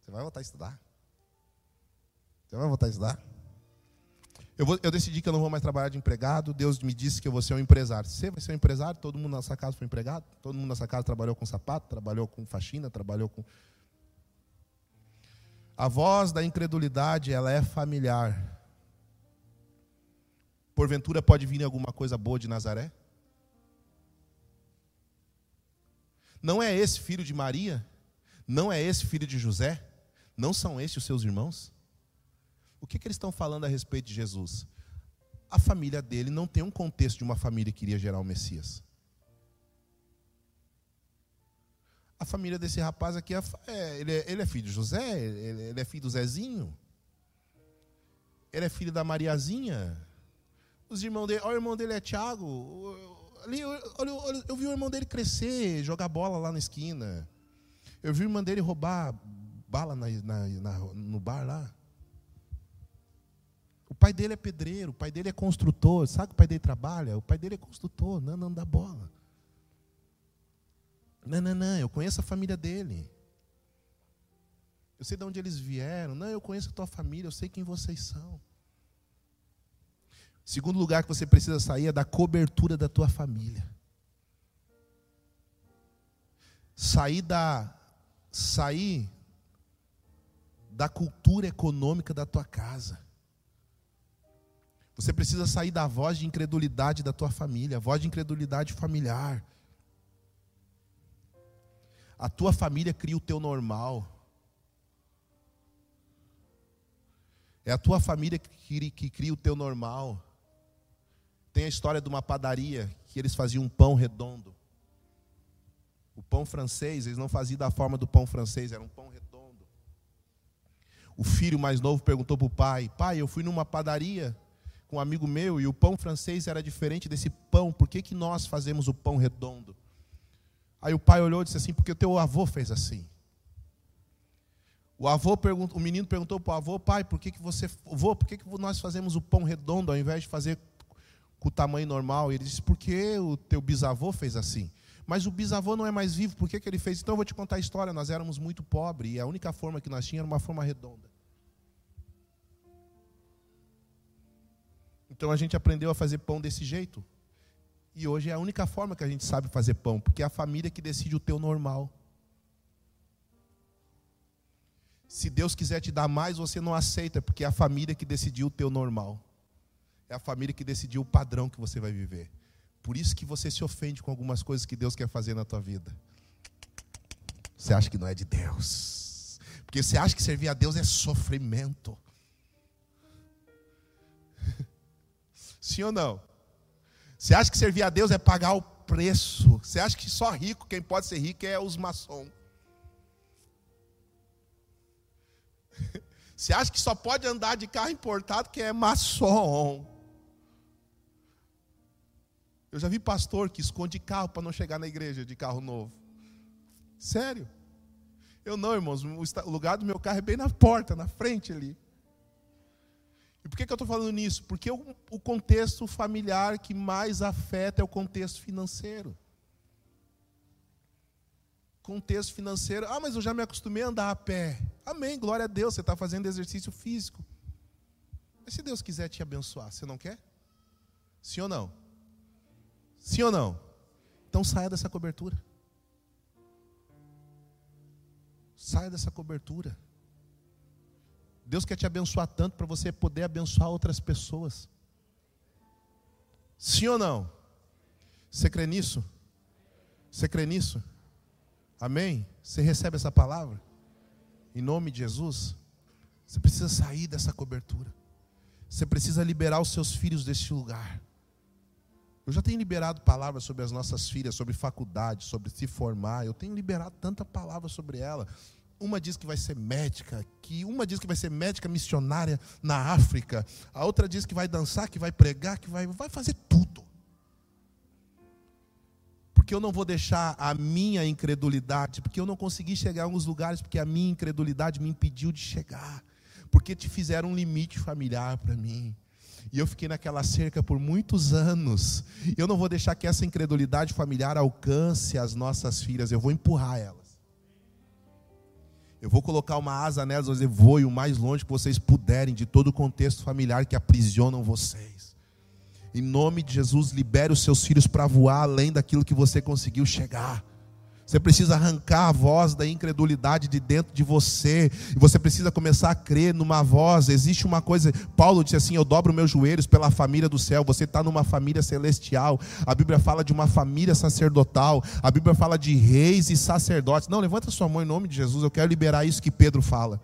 Você vai voltar a estudar? Você vai voltar a estudar? Eu, vou, eu, decidi que eu não vou mais trabalhar de empregado. Deus me disse que eu vou ser um empresário. Você vai ser um empresário? Todo mundo nessa casa foi empregado? Todo mundo nessa casa trabalhou com sapato, trabalhou com faxina, trabalhou com. A voz da incredulidade, ela é familiar. Porventura pode vir alguma coisa boa de Nazaré? Não é esse filho de Maria? Não é esse filho de José? Não são esses os seus irmãos? O que, que eles estão falando a respeito de Jesus? A família dele não tem um contexto de uma família que iria gerar o Messias. A família desse rapaz aqui, é, é, ele, é, ele, é, filho de José, ele, é filho do Zezinho, ele é filho da Mariazinha. Os irmãos dele, olha o irmão dele é Tiago. Ali, olha, olha, eu vi o irmão dele crescer, jogar bola lá na esquina. Eu vi o irmão dele roubar bala na, na, na, no bar lá. O pai dele é pedreiro, o pai dele é construtor. Sabe que o pai dele trabalha? O pai dele é construtor, não, não dá bola. Não, não, não, eu conheço a família dele. Eu sei de onde eles vieram. Não, eu conheço a tua família, eu sei quem vocês são. Segundo lugar que você precisa sair é da cobertura da tua família. Sair da sair da cultura econômica da tua casa. Você precisa sair da voz de incredulidade da tua família, a voz de incredulidade familiar. A tua família cria o teu normal. É a tua família que, cria o teu normal. Tem a história de uma padaria que eles faziam um pão redondo. O pão francês, eles não faziam da forma do pão francês, era um pão redondo. O filho mais novo perguntou para o pai: Pai, eu fui numa padaria com um amigo meu e o pão francês era diferente desse pão, por que, que nós fazemos o pão redondo? Aí o pai olhou e disse assim: Porque o teu avô fez assim. O avô perguntou, o menino perguntou para o avô, pai, por que, que você, avô, por que, que nós fazemos o pão redondo ao invés de fazer com o tamanho normal. E ele disse: Por que o teu bisavô fez assim? Mas o bisavô não é mais vivo, por que, que ele fez? Então eu vou te contar a história. Nós éramos muito pobres e a única forma que nós tínhamos era uma forma redonda. Então a gente aprendeu a fazer pão desse jeito. E hoje é a única forma que a gente sabe fazer pão, porque é a família que decide o teu normal. Se Deus quiser te dar mais, você não aceita, porque é a família que decidiu o teu normal. É a família que decidiu o padrão que você vai viver. Por isso que você se ofende com algumas coisas que Deus quer fazer na tua vida. Você acha que não é de Deus. Porque você acha que servir a Deus é sofrimento. [LAUGHS] Sim ou não? Você acha que servir a Deus é pagar o preço? Você acha que só rico, quem pode ser rico é os maçons? [LAUGHS] Você acha que só pode andar de carro importado quem é maçom? Eu já vi pastor que esconde carro para não chegar na igreja de carro novo. Sério? Eu não, irmãos. O lugar do meu carro é bem na porta, na frente ali. E por que, que eu estou falando nisso? Porque o, o contexto familiar que mais afeta é o contexto financeiro. Contexto financeiro. Ah, mas eu já me acostumei a andar a pé. Amém, glória a Deus, você está fazendo exercício físico. Mas se Deus quiser te abençoar, você não quer? Sim ou não? Sim ou não? Então saia dessa cobertura. Saia dessa cobertura. Deus quer te abençoar tanto para você poder abençoar outras pessoas. Sim ou não? Você crê nisso? Você crê nisso? Amém? Você recebe essa palavra? Em nome de Jesus? Você precisa sair dessa cobertura. Você precisa liberar os seus filhos desse lugar. Eu já tenho liberado palavras sobre as nossas filhas, sobre faculdade, sobre se formar. Eu tenho liberado tanta palavra sobre ela. Uma diz que vai ser médica, que uma diz que vai ser médica missionária na África, a outra diz que vai dançar, que vai pregar, que vai, vai fazer tudo. Porque eu não vou deixar a minha incredulidade, porque eu não consegui chegar a alguns lugares, porque a minha incredulidade me impediu de chegar, porque te fizeram um limite familiar para mim. E eu fiquei naquela cerca por muitos anos. Eu não vou deixar que essa incredulidade familiar alcance as nossas filhas, eu vou empurrar elas. Eu vou colocar uma asa nelas e dizer: voe o mais longe que vocês puderem de todo o contexto familiar que aprisionam vocês. Em nome de Jesus, libere os seus filhos para voar além daquilo que você conseguiu chegar. Você precisa arrancar a voz da incredulidade de dentro de você. E você precisa começar a crer numa voz. Existe uma coisa. Paulo disse assim: Eu dobro meus joelhos pela família do céu. Você está numa família celestial. A Bíblia fala de uma família sacerdotal. A Bíblia fala de reis e sacerdotes. Não, levanta sua mão em nome de Jesus. Eu quero liberar isso que Pedro fala.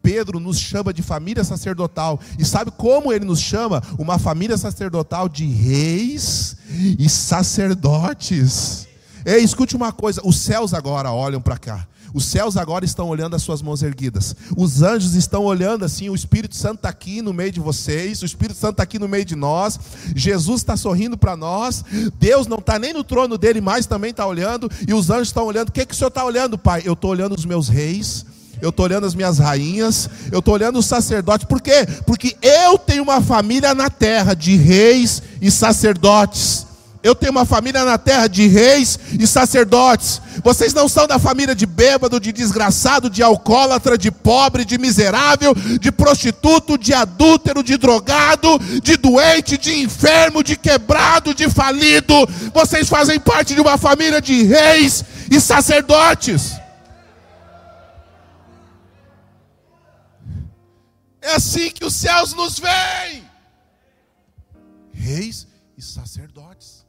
Pedro nos chama de família sacerdotal. E sabe como ele nos chama? Uma família sacerdotal de reis e sacerdotes. Ei, escute uma coisa: os céus agora olham para cá. Os céus agora estão olhando as suas mãos erguidas. Os anjos estão olhando assim. O Espírito Santo está aqui no meio de vocês. O Espírito Santo está aqui no meio de nós. Jesus está sorrindo para nós. Deus não está nem no trono dele mais, também está olhando. E os anjos estão olhando. O que, que o Senhor está olhando, Pai? Eu estou olhando os meus reis. Eu estou olhando as minhas rainhas. Eu estou olhando os sacerdotes. Por quê? Porque eu tenho uma família na terra de reis e sacerdotes. Eu tenho uma família na terra de reis e sacerdotes. Vocês não são da família de bêbado, de desgraçado, de alcoólatra, de pobre, de miserável, de prostituto, de adúltero, de drogado, de doente, de enfermo, de quebrado, de falido. Vocês fazem parte de uma família de reis e sacerdotes. É assim que os céus nos veem. Reis e sacerdotes.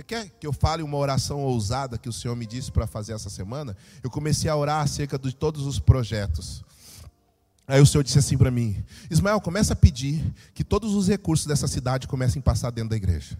Você quer que eu fale uma oração ousada que o Senhor me disse para fazer essa semana? Eu comecei a orar acerca de todos os projetos. Aí o Senhor disse assim para mim: Ismael, começa a pedir que todos os recursos dessa cidade comecem a passar dentro da igreja.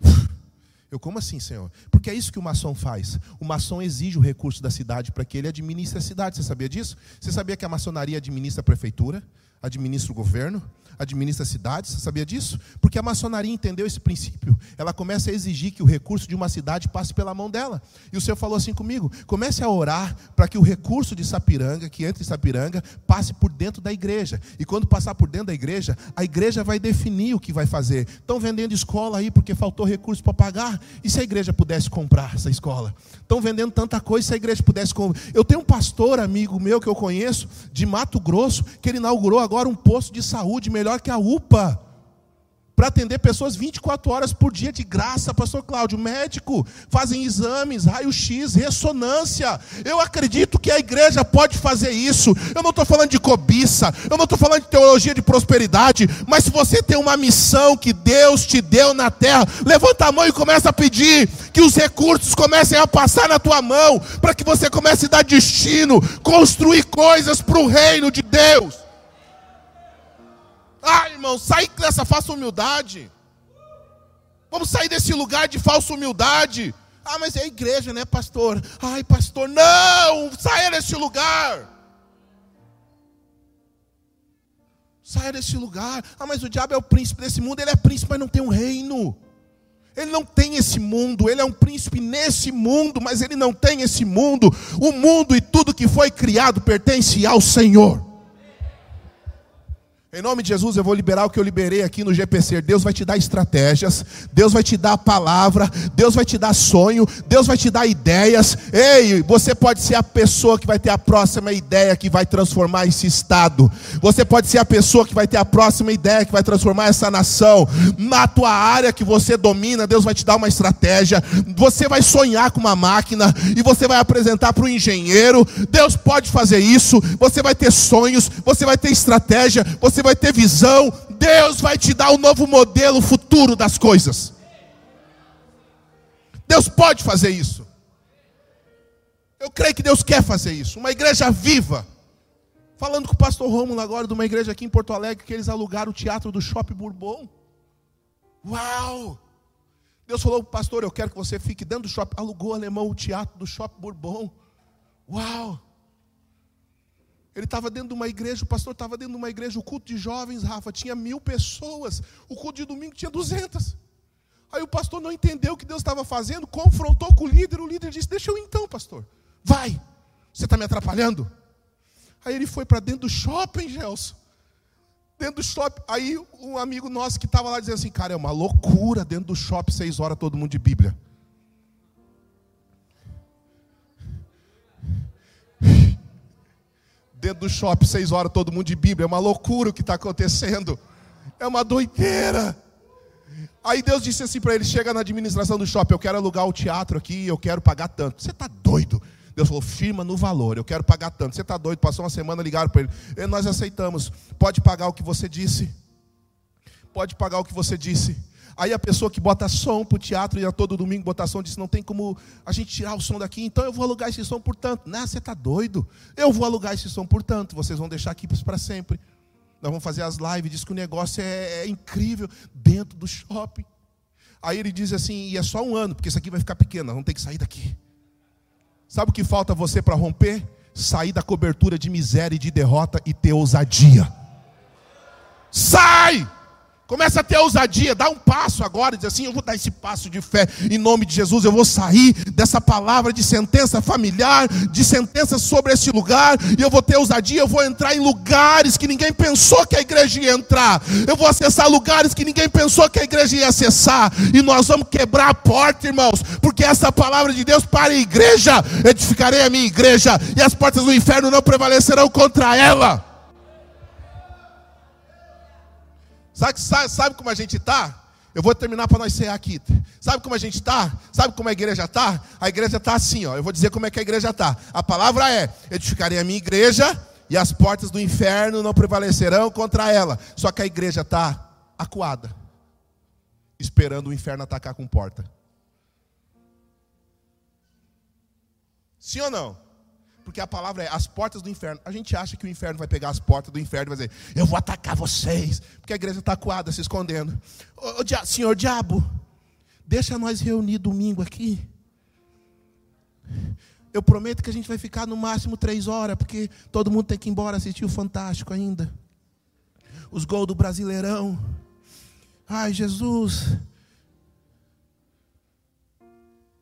[LAUGHS] Eu, como assim, Senhor? Porque é isso que o maçom faz. O maçom exige o recurso da cidade para que ele administre a cidade. Você sabia disso? Você sabia que a maçonaria administra a prefeitura, administra o governo, administra cidades, sabia disso? Porque a maçonaria entendeu esse princípio. Ela começa a exigir que o recurso de uma cidade passe pela mão dela. E o Senhor falou assim comigo: comece a orar para que o recurso de Sapiranga, que entra em Sapiranga, passe por dentro da igreja. E quando passar por dentro da igreja, a igreja vai definir o que vai fazer. Estão vendendo escola aí porque faltou recurso para pagar. E se a igreja pudesse comprar essa escola? Estão vendendo tanta coisa, se a igreja pudesse comprar. Eu tenho um pastor amigo meu que eu conheço, de Mato Grosso, que ele inaugurou agora um posto de saúde melhor melhor que a UPA para atender pessoas 24 horas por dia de graça, pastor Cláudio, médico, fazem exames, raio-x, ressonância. Eu acredito que a igreja pode fazer isso. Eu não estou falando de cobiça, eu não estou falando de teologia de prosperidade, mas se você tem uma missão que Deus te deu na terra, levanta a mão e começa a pedir que os recursos comecem a passar na tua mão, para que você comece a dar destino, construir coisas para o reino de Deus. Ah, irmão, sai dessa falsa humildade. Vamos sair desse lugar de falsa humildade. Ah, mas é igreja, né, pastor? Ai, pastor, não! Saia desse lugar. Saia desse lugar. Ah, mas o diabo é o príncipe desse mundo. Ele é príncipe, mas não tem um reino. Ele não tem esse mundo, ele é um príncipe nesse mundo, mas ele não tem esse mundo. O mundo e tudo que foi criado pertence ao Senhor. Em nome de Jesus, eu vou liberar o que eu liberei aqui no GPC. Deus vai te dar estratégias, Deus vai te dar a palavra, Deus vai te dar sonho, Deus vai te dar ideias. Ei, você pode ser a pessoa que vai ter a próxima ideia que vai transformar esse estado. Você pode ser a pessoa que vai ter a próxima ideia que vai transformar essa nação. Na tua área que você domina, Deus vai te dar uma estratégia. Você vai sonhar com uma máquina e você vai apresentar para o engenheiro. Deus pode fazer isso. Você vai ter sonhos, você vai ter estratégia, você vai ter visão, Deus vai te dar um novo modelo futuro das coisas. Deus pode fazer isso. Eu creio que Deus quer fazer isso. Uma igreja viva. Falando com o pastor Rômulo agora, de uma igreja aqui em Porto Alegre, que eles alugaram o teatro do Shopping Bourbon. Uau! Deus falou, pastor, eu quero que você fique dentro do shopping. Alugou alemão o teatro do Shopping Bourbon. Uau! Ele estava dentro de uma igreja, o pastor estava dentro de uma igreja, o culto de jovens, Rafa, tinha mil pessoas, o culto de domingo tinha duzentas. Aí o pastor não entendeu o que Deus estava fazendo, confrontou com o líder, o líder disse: Deixa eu então, pastor, vai, você está me atrapalhando. Aí ele foi para dentro do shopping, Gelson. Dentro do shopping, aí um amigo nosso que estava lá dizendo assim: Cara, é uma loucura dentro do shopping, seis horas, todo mundo de Bíblia. Dentro do shopping, seis horas, todo mundo de Bíblia. É uma loucura o que está acontecendo. É uma doideira. Aí Deus disse assim para ele: chega na administração do shopping, eu quero alugar o teatro aqui, eu quero pagar tanto. Você está doido? Deus falou: firma no valor, eu quero pagar tanto. Você está doido? Passou uma semana, ligaram para ele. E nós aceitamos. Pode pagar o que você disse. Pode pagar o que você disse. Aí a pessoa que bota som para o teatro e a todo domingo botar som disse: não tem como a gente tirar o som daqui, então eu vou alugar esse som por tanto. Não, você está doido? Eu vou alugar esse som por tanto, vocês vão deixar aqui para sempre. Nós vamos fazer as lives, diz que o negócio é, é incrível dentro do shopping. Aí ele diz assim: e é só um ano, porque isso aqui vai ficar pequeno, vamos ter que sair daqui. Sabe o que falta você para romper? Sair da cobertura de miséria e de derrota e ter ousadia. Sai! Começa a ter ousadia, dá um passo agora, diz assim: eu vou dar esse passo de fé em nome de Jesus, eu vou sair dessa palavra de sentença familiar, de sentença sobre esse lugar, e eu vou ter ousadia, eu vou entrar em lugares que ninguém pensou que a igreja ia entrar, eu vou acessar lugares que ninguém pensou que a igreja ia acessar, e nós vamos quebrar a porta, irmãos, porque essa palavra de Deus para a igreja, edificarei a minha igreja, e as portas do inferno não prevalecerão contra ela. Sabe, sabe, sabe como a gente está? Eu vou terminar para nós ser aqui. Sabe como a gente está? Sabe como a igreja está? A igreja está assim, ó. Eu vou dizer como é que a igreja está. A palavra é: edificarei a minha igreja e as portas do inferno não prevalecerão contra ela. Só que a igreja está acuada, esperando o inferno atacar com porta. Sim ou não? Porque a palavra é as portas do inferno. A gente acha que o inferno vai pegar as portas do inferno e vai dizer, eu vou atacar vocês. Porque a igreja está coada, se escondendo. Ô, dia, senhor diabo, deixa nós reunir domingo aqui. Eu prometo que a gente vai ficar no máximo três horas, porque todo mundo tem que ir embora assistir o Fantástico ainda. Os gols do Brasileirão. Ai, Jesus.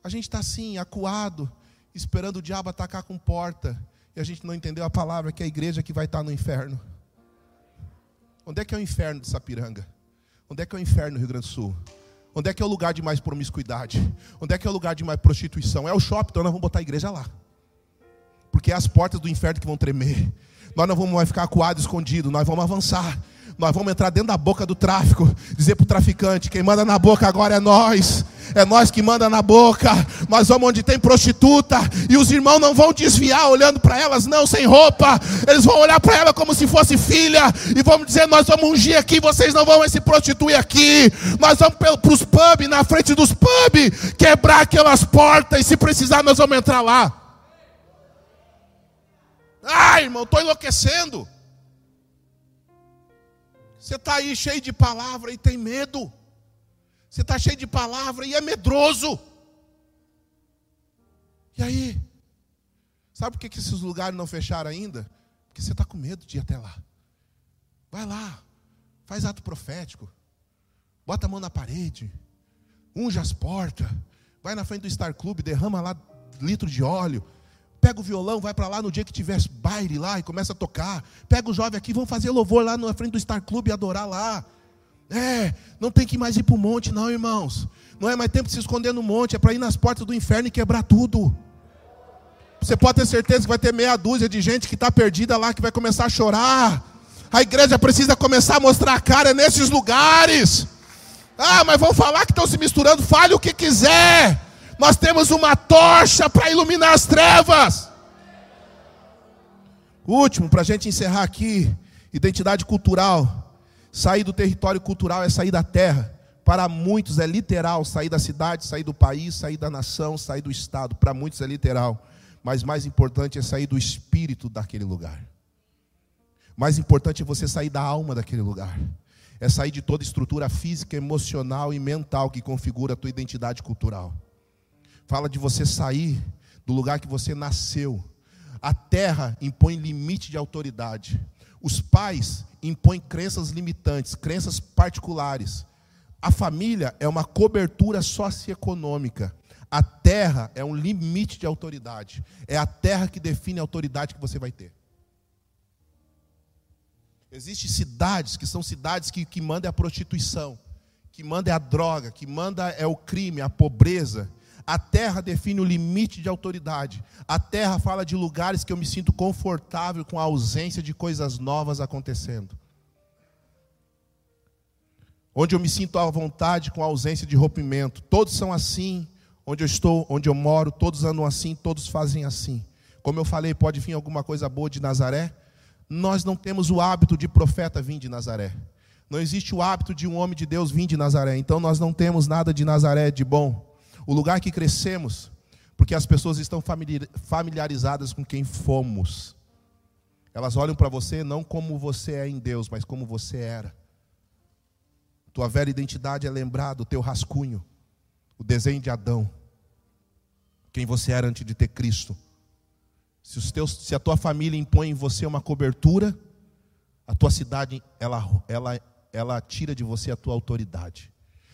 A gente está assim, acuado esperando o diabo atacar com porta, e a gente não entendeu a palavra que é a igreja que vai estar no inferno. Onde é que é o inferno de Sapiranga? Onde é que é o inferno no Rio Grande do Sul? Onde é que é o lugar de mais promiscuidade? Onde é que é o lugar de mais prostituição? É o shopping, então nós vamos botar a igreja lá. Porque é as portas do inferno que vão tremer. Nós não vamos mais ficar acuados, escondidos, nós vamos avançar. Nós vamos entrar dentro da boca do tráfico, dizer para o traficante: quem manda na boca agora é nós. É nós que manda na boca. Nós vamos onde tem prostituta e os irmãos não vão desviar olhando para elas não sem roupa. Eles vão olhar para ela como se fosse filha e vamos dizer: nós vamos ungir aqui, vocês não vão se prostituir aqui. Nós vamos para os pubs, na frente dos pubs, quebrar aquelas portas e se precisar nós vamos entrar lá. Ai, irmão, estou enlouquecendo. Você está aí cheio de palavra e tem medo. Você está cheio de palavra e é medroso. E aí? Sabe por que, esses lugares não fecharam ainda? Porque você está com medo de ir até lá. Vai lá, faz ato profético, bota a mão na parede, unge as portas, vai na frente do Star Club, derrama lá litro de óleo, Pega o violão, vai para lá no dia que tiver baile lá e começa a tocar. Pega o jovem aqui, vão fazer louvor lá na frente do Star Club e adorar lá. É, não tem que mais ir para o monte, não, irmãos. Não é mais tempo de se esconder no monte, é para ir nas portas do inferno e quebrar tudo. Você pode ter certeza que vai ter meia dúzia de gente que está perdida lá, que vai começar a chorar. A igreja precisa começar a mostrar a cara nesses lugares. Ah, mas vão falar que estão se misturando, fale o que quiser. Nós temos uma tocha para iluminar as trevas. Último, para a gente encerrar aqui: identidade cultural. Sair do território cultural é sair da terra. Para muitos é literal sair da cidade, sair do país, sair da nação, sair do estado. Para muitos é literal. Mas mais importante é sair do espírito daquele lugar. Mais importante é você sair da alma daquele lugar. É sair de toda estrutura física, emocional e mental que configura a tua identidade cultural. Fala de você sair do lugar que você nasceu, A terra impõe limite de autoridade. Os pais impõem crenças limitantes, crenças particulares. A família é uma cobertura socioeconômica. A terra é um limite de autoridade. É a terra que define a autoridade que você vai ter. Existem cidades que são cidades que, que mandam a prostituição, que mandam a droga, que manda é o crime, a pobreza. A terra define o limite de autoridade. A terra fala de lugares que eu me sinto confortável com a ausência de coisas novas acontecendo. Onde eu me sinto à vontade com a ausência de rompimento. Todos são assim. Onde eu estou, onde eu moro, todos andam assim, todos fazem assim. Como eu falei, pode vir alguma coisa boa de Nazaré? Nós não temos o hábito de profeta vir de Nazaré. Não existe o hábito de um homem de Deus vir de Nazaré. Então nós não temos nada de Nazaré de bom. O lugar que crescemos, porque as pessoas estão familiarizadas com quem fomos. Elas olham para você não como você é em Deus, mas como você era. Tua velha identidade é lembrada, o teu rascunho, o desenho de Adão. Quem você era antes de ter Cristo. Se, os teus, se a tua família impõe em você uma cobertura, a tua cidade ela, ela, ela tira de você a tua autoridade.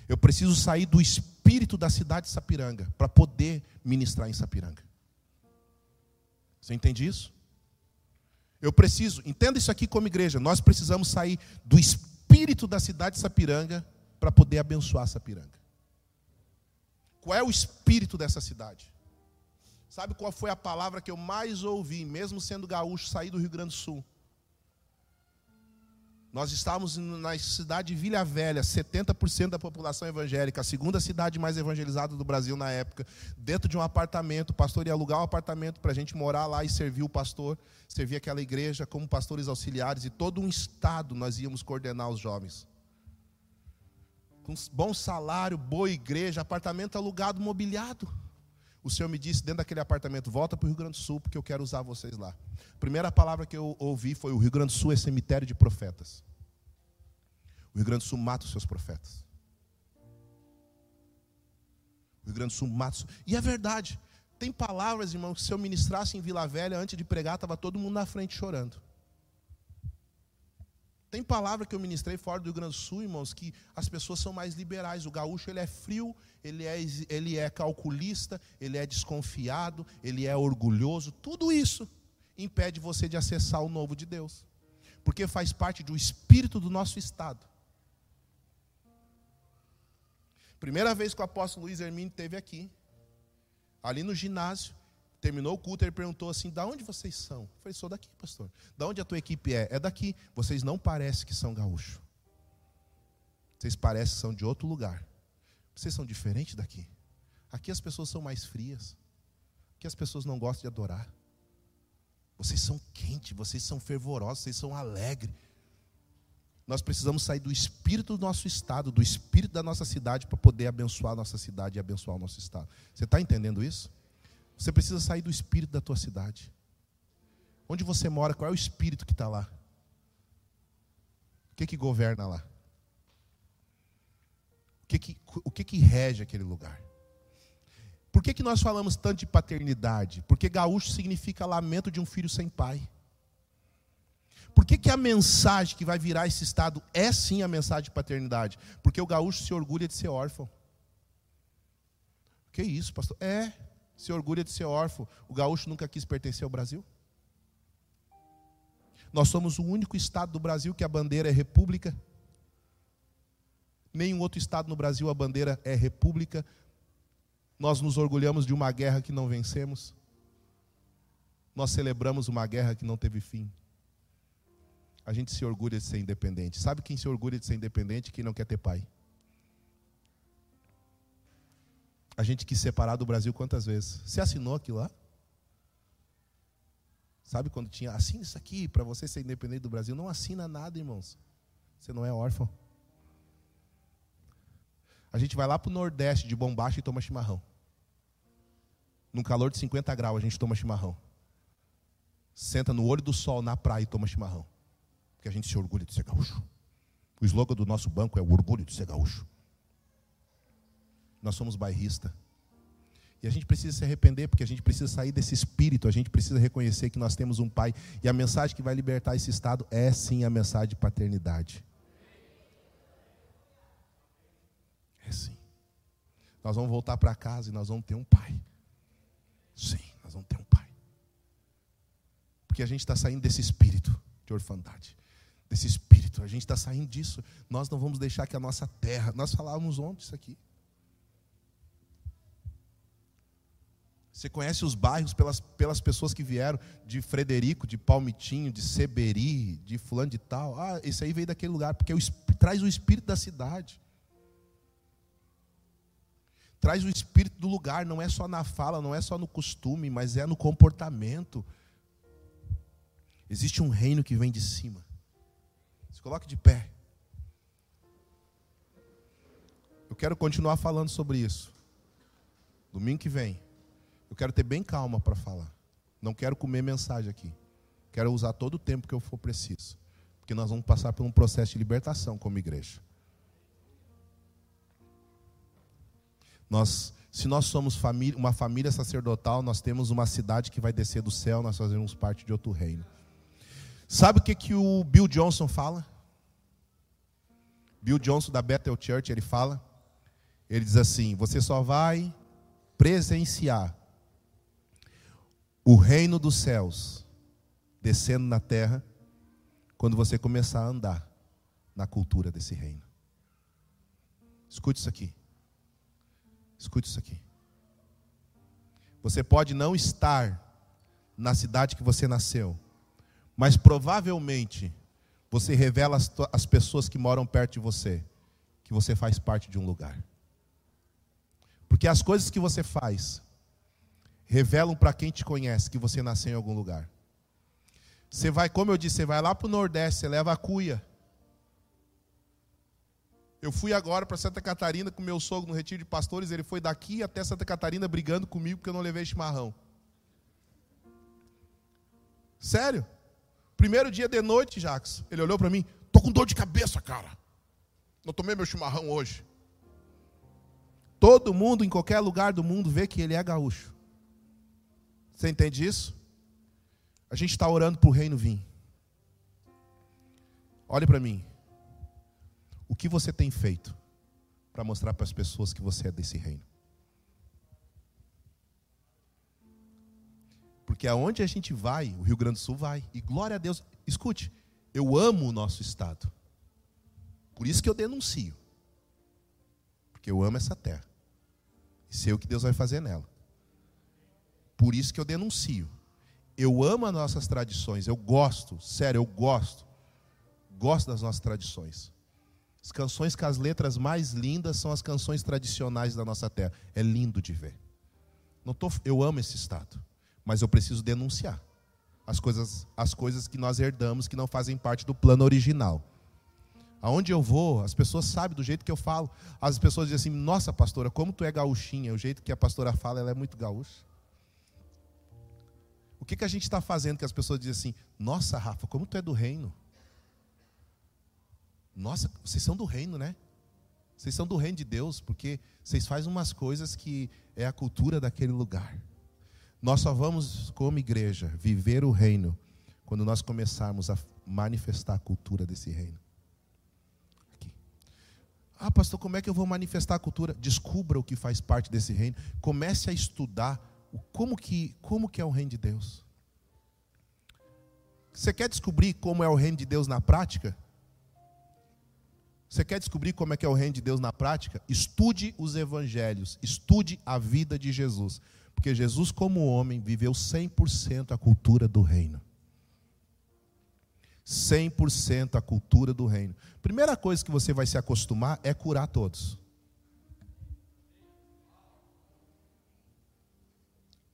Eu preciso sair do espírito da cidade de Sapiranga para poder ministrar em Sapiranga. Você entende isso? Eu preciso, entenda isso aqui como igreja, nós precisamos sair do espírito da cidade de Sapiranga para poder abençoar Sapiranga. Qual é o espírito dessa cidade? Sabe qual foi a palavra que eu mais ouvi, mesmo sendo gaúcho, sair do Rio Grande do Sul? Nós estávamos na cidade de Vila Velha, 70% da população evangélica, a segunda cidade mais evangelizada do Brasil na época, dentro de um apartamento. O pastor ia alugar um apartamento para a gente morar lá e servir o pastor, servir aquela igreja como pastores auxiliares, e todo um estado nós íamos coordenar os jovens. Com bom salário, boa igreja, apartamento alugado, mobiliado o Senhor me disse dentro daquele apartamento: volta para o Rio Grande do Sul, porque eu quero usar vocês lá. A primeira palavra que eu ouvi foi: o Rio Grande do Sul é cemitério de profetas. O Rio Grande do Sul mata os seus profetas. O Rio Grande do Sul mata. Os... E é verdade. Tem palavras, irmão, que se eu ministrasse em Vila Velha antes de pregar, estava todo mundo na frente chorando. Tem palavra que eu ministrei fora do Rio Grande do Sul, irmãos, que as pessoas são mais liberais. O gaúcho ele é frio, ele é, ele é calculista, ele é desconfiado, ele é orgulhoso. Tudo isso impede você de acessar o novo de Deus, porque faz parte do espírito do nosso estado. Primeira vez que o apóstolo Luiz Hermínio esteve aqui, ali no ginásio, Terminou o culto, ele perguntou assim: da onde vocês são? Eu falei: sou daqui, pastor. Da onde a tua equipe é? É daqui. Vocês não parecem que são gaúchos. Vocês parecem que são de outro lugar. Vocês são diferentes daqui. Aqui as pessoas são mais frias. Aqui as pessoas não gostam de adorar. Vocês são quentes, vocês são fervorosos, vocês são alegres. Nós precisamos sair do espírito do nosso estado, do espírito da nossa cidade, para poder abençoar a nossa cidade e abençoar o nosso estado. Você está entendendo isso? Você precisa sair do espírito da tua cidade. Onde você mora, qual é o espírito que está lá? O que que governa lá? O que que, o que que rege aquele lugar? Por que, que nós falamos tanto de paternidade? Porque gaúcho significa lamento de um filho sem pai. Por que, que a mensagem que vai virar esse estado é sim a mensagem de paternidade? Porque o gaúcho se orgulha de ser órfão. Que isso, pastor? É se orgulha de ser órfão. O gaúcho nunca quis pertencer ao Brasil? Nós somos o único estado do Brasil que a bandeira é república. Nenhum outro estado no Brasil a bandeira é república. Nós nos orgulhamos de uma guerra que não vencemos. Nós celebramos uma guerra que não teve fim. A gente se orgulha de ser independente. Sabe quem se orgulha de ser independente? Quem não quer ter pai. A gente quis separar do Brasil quantas vezes? Você assinou aquilo lá? Sabe quando tinha, assina isso aqui para você ser independente do Brasil? Não assina nada, irmãos. Você não é órfão. A gente vai lá para o Nordeste de bombacha e toma chimarrão. Num calor de 50 graus a gente toma chimarrão. Senta no olho do sol na praia e toma chimarrão. Porque a gente se orgulha de ser gaúcho. O slogan do nosso banco é o orgulho de ser gaúcho. Nós somos bairrista. E a gente precisa se arrepender, porque a gente precisa sair desse espírito, a gente precisa reconhecer que nós temos um Pai. E a mensagem que vai libertar esse estado é sim a mensagem de paternidade. É sim. Nós vamos voltar para casa e nós vamos ter um Pai. Sim, nós vamos ter um Pai. Porque a gente está saindo desse espírito de orfandade desse espírito. A gente está saindo disso. Nós não vamos deixar que a nossa terra. Nós falávamos ontem isso aqui. Você conhece os bairros pelas, pelas pessoas que vieram de Frederico, de Palmitinho, de Seberi, de fulano de tal. Ah, esse aí veio daquele lugar, porque o, traz o espírito da cidade. Traz o espírito do lugar, não é só na fala, não é só no costume, mas é no comportamento. Existe um reino que vem de cima. Coloque de pé. Eu quero continuar falando sobre isso. Domingo que vem. Eu quero ter bem calma para falar. Não quero comer mensagem aqui. Quero usar todo o tempo que eu for preciso. Porque nós vamos passar por um processo de libertação como igreja. Nós, se nós somos família, uma família sacerdotal, nós temos uma cidade que vai descer do céu, nós fazemos parte de outro reino. Sabe o que, que o Bill Johnson fala? Bill Johnson da Bethel Church, ele fala, ele diz assim: você só vai presenciar o reino dos céus descendo na terra quando você começar a andar na cultura desse reino. Escute isso aqui. Escute isso aqui. Você pode não estar na cidade que você nasceu, mas provavelmente você revela às pessoas que moram perto de você que você faz parte de um lugar. Porque as coisas que você faz revelam para quem te conhece que você nasceu em algum lugar. Você vai, como eu disse, você vai lá para o Nordeste, você leva a cuia. Eu fui agora para Santa Catarina com meu sogro no retiro de pastores, ele foi daqui até Santa Catarina brigando comigo porque eu não levei chimarrão. Sério? Primeiro dia de noite, Jacques, ele olhou para mim, tô com dor de cabeça, cara. Não tomei meu chimarrão hoje. Todo mundo, em qualquer lugar do mundo, vê que ele é gaúcho. Você entende isso? A gente está orando para o reino vir. Olhe para mim. O que você tem feito para mostrar para as pessoas que você é desse reino? Porque aonde a gente vai, o Rio Grande do Sul vai. E glória a Deus. Escute, eu amo o nosso estado. Por isso que eu denuncio. Porque eu amo essa terra. E sei o que Deus vai fazer nela. Por isso que eu denuncio. Eu amo as nossas tradições, eu gosto, sério, eu gosto. Gosto das nossas tradições. As canções com as letras mais lindas são as canções tradicionais da nossa terra. É lindo de ver. Não tô, eu amo esse estado, mas eu preciso denunciar as coisas, as coisas que nós herdamos que não fazem parte do plano original. Aonde eu vou, as pessoas sabem do jeito que eu falo. As pessoas dizem assim: Nossa, pastora, como tu é gauchinha. O jeito que a pastora fala, ela é muito gaúcha. O que, que a gente está fazendo que as pessoas dizem assim: Nossa, Rafa, como tu é do reino? Nossa, vocês são do reino, né? Vocês são do reino de Deus, porque vocês fazem umas coisas que é a cultura daquele lugar. Nós só vamos, como igreja, viver o reino quando nós começarmos a manifestar a cultura desse reino. Aqui. Ah, pastor, como é que eu vou manifestar a cultura? Descubra o que faz parte desse reino. Comece a estudar como que, como que é o reino de Deus. Você quer descobrir como é o reino de Deus na prática? Você quer descobrir como é que é o reino de Deus na prática? Estude os evangelhos, estude a vida de Jesus. Porque Jesus, como homem, viveu 100% a cultura do reino. 100% a cultura do reino. Primeira coisa que você vai se acostumar é curar todos.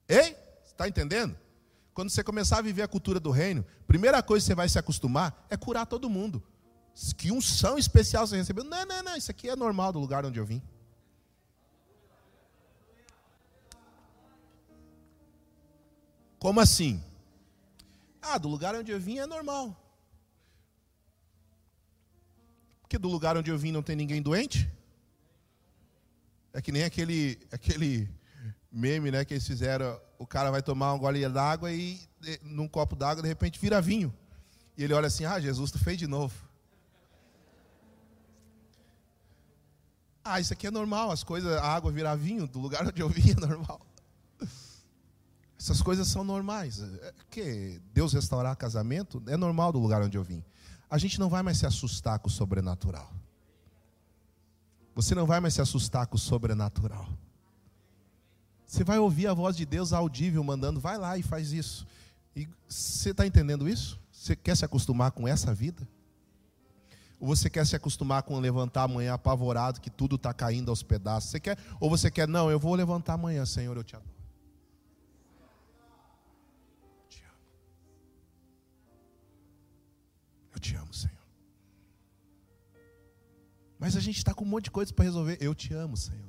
Ei? Está entendendo? Quando você começar a viver a cultura do reino, primeira coisa que você vai se acostumar é curar todo mundo. Que unção especial você recebeu. Não, não, não, isso aqui é normal do lugar onde eu vim. Como assim? Ah, do lugar onde eu vim é normal. Porque do lugar onde eu vim não tem ninguém doente? É que nem aquele, aquele meme, né, que eles fizeram, o cara vai tomar uma golinha d'água e num copo d'água de repente vira vinho. E ele olha assim: "Ah, Jesus, tu fez de novo". Ah, isso aqui é normal, as coisas, a água virar vinho do lugar onde eu vim é normal. Essas coisas são normais. É que Deus restaurar casamento é normal do lugar onde eu vim. A gente não vai mais se assustar com o sobrenatural. Você não vai mais se assustar com o sobrenatural. Você vai ouvir a voz de Deus audível mandando, vai lá e faz isso. E você está entendendo isso? Você quer se acostumar com essa vida? Ou você quer se acostumar com levantar amanhã apavorado que tudo está caindo aos pedaços? Você quer? Ou você quer? Não, eu vou levantar amanhã, Senhor, eu te adoro. Mas a gente está com um monte de coisas para resolver. Eu te amo, Senhor.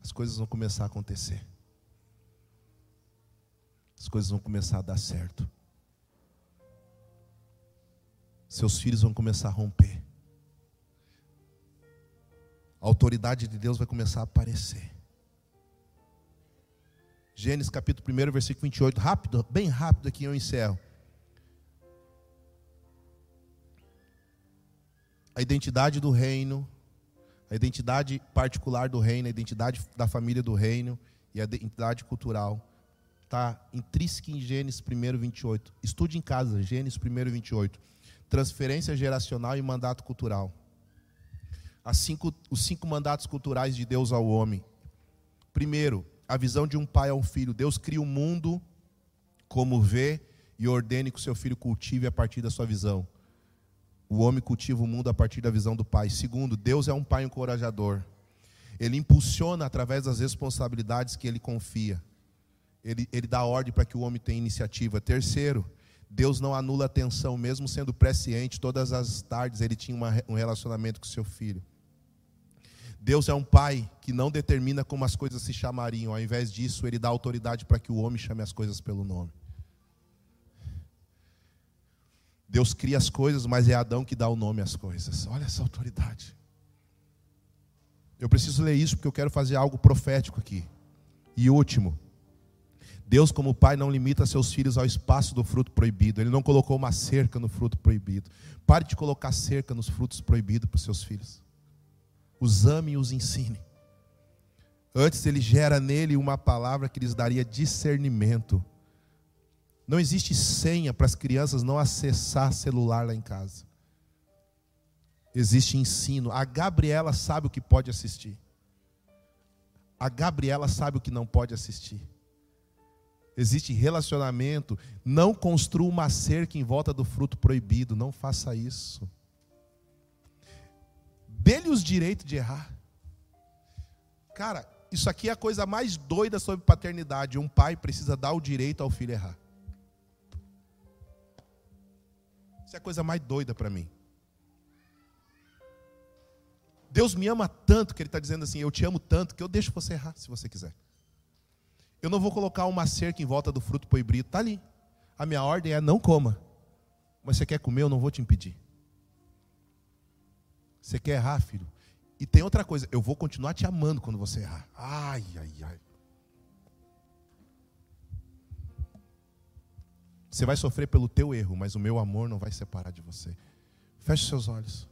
As coisas vão começar a acontecer. As coisas vão começar a dar certo. Seus filhos vão começar a romper. A autoridade de Deus vai começar a aparecer. Gênesis capítulo 1, versículo 28. Rápido, bem rápido aqui eu encerro. A identidade do reino, a identidade particular do reino, a identidade da família do reino e a identidade cultural está intrínseca em Gênesis 1, 28. Estude em casa, Gênesis 1, 28 transferência geracional e mandato cultural. Cinco, os cinco mandatos culturais de Deus ao homem. Primeiro, a visão de um pai ao filho. Deus cria o mundo como vê e ordene que o seu filho cultive a partir da sua visão. O homem cultiva o mundo a partir da visão do pai. Segundo, Deus é um pai encorajador. Ele impulsiona através das responsabilidades que ele confia. Ele, ele dá ordem para que o homem tenha iniciativa. Terceiro, Deus não anula a atenção, mesmo sendo presciente, todas as tardes ele tinha uma, um relacionamento com seu filho. Deus é um pai que não determina como as coisas se chamariam, ao invés disso, ele dá autoridade para que o homem chame as coisas pelo nome. Deus cria as coisas, mas é Adão que dá o nome às coisas. Olha essa autoridade. Eu preciso ler isso porque eu quero fazer algo profético aqui. E último, Deus, como Pai, não limita seus filhos ao espaço do fruto proibido. Ele não colocou uma cerca no fruto proibido. Pare de colocar cerca nos frutos proibidos para os seus filhos. Os ame e os ensine. Antes, ele gera nele uma palavra que lhes daria discernimento. Não existe senha para as crianças não acessar celular lá em casa. Existe ensino. A Gabriela sabe o que pode assistir. A Gabriela sabe o que não pode assistir existe relacionamento, não construa uma cerca em volta do fruto proibido, não faça isso. Dê-lhe os direitos de errar. Cara, isso aqui é a coisa mais doida sobre paternidade. Um pai precisa dar o direito ao filho errar. Isso é a coisa mais doida para mim. Deus me ama tanto que Ele está dizendo assim: Eu te amo tanto que eu deixo você errar se você quiser. Eu não vou colocar uma cerca em volta do fruto proibido. Está ali. A minha ordem é não coma. Mas você quer comer, eu não vou te impedir. Você quer errar, filho? E tem outra coisa, eu vou continuar te amando quando você errar. Ai, ai, ai. Você vai sofrer pelo teu erro, mas o meu amor não vai separar de você. Feche seus olhos.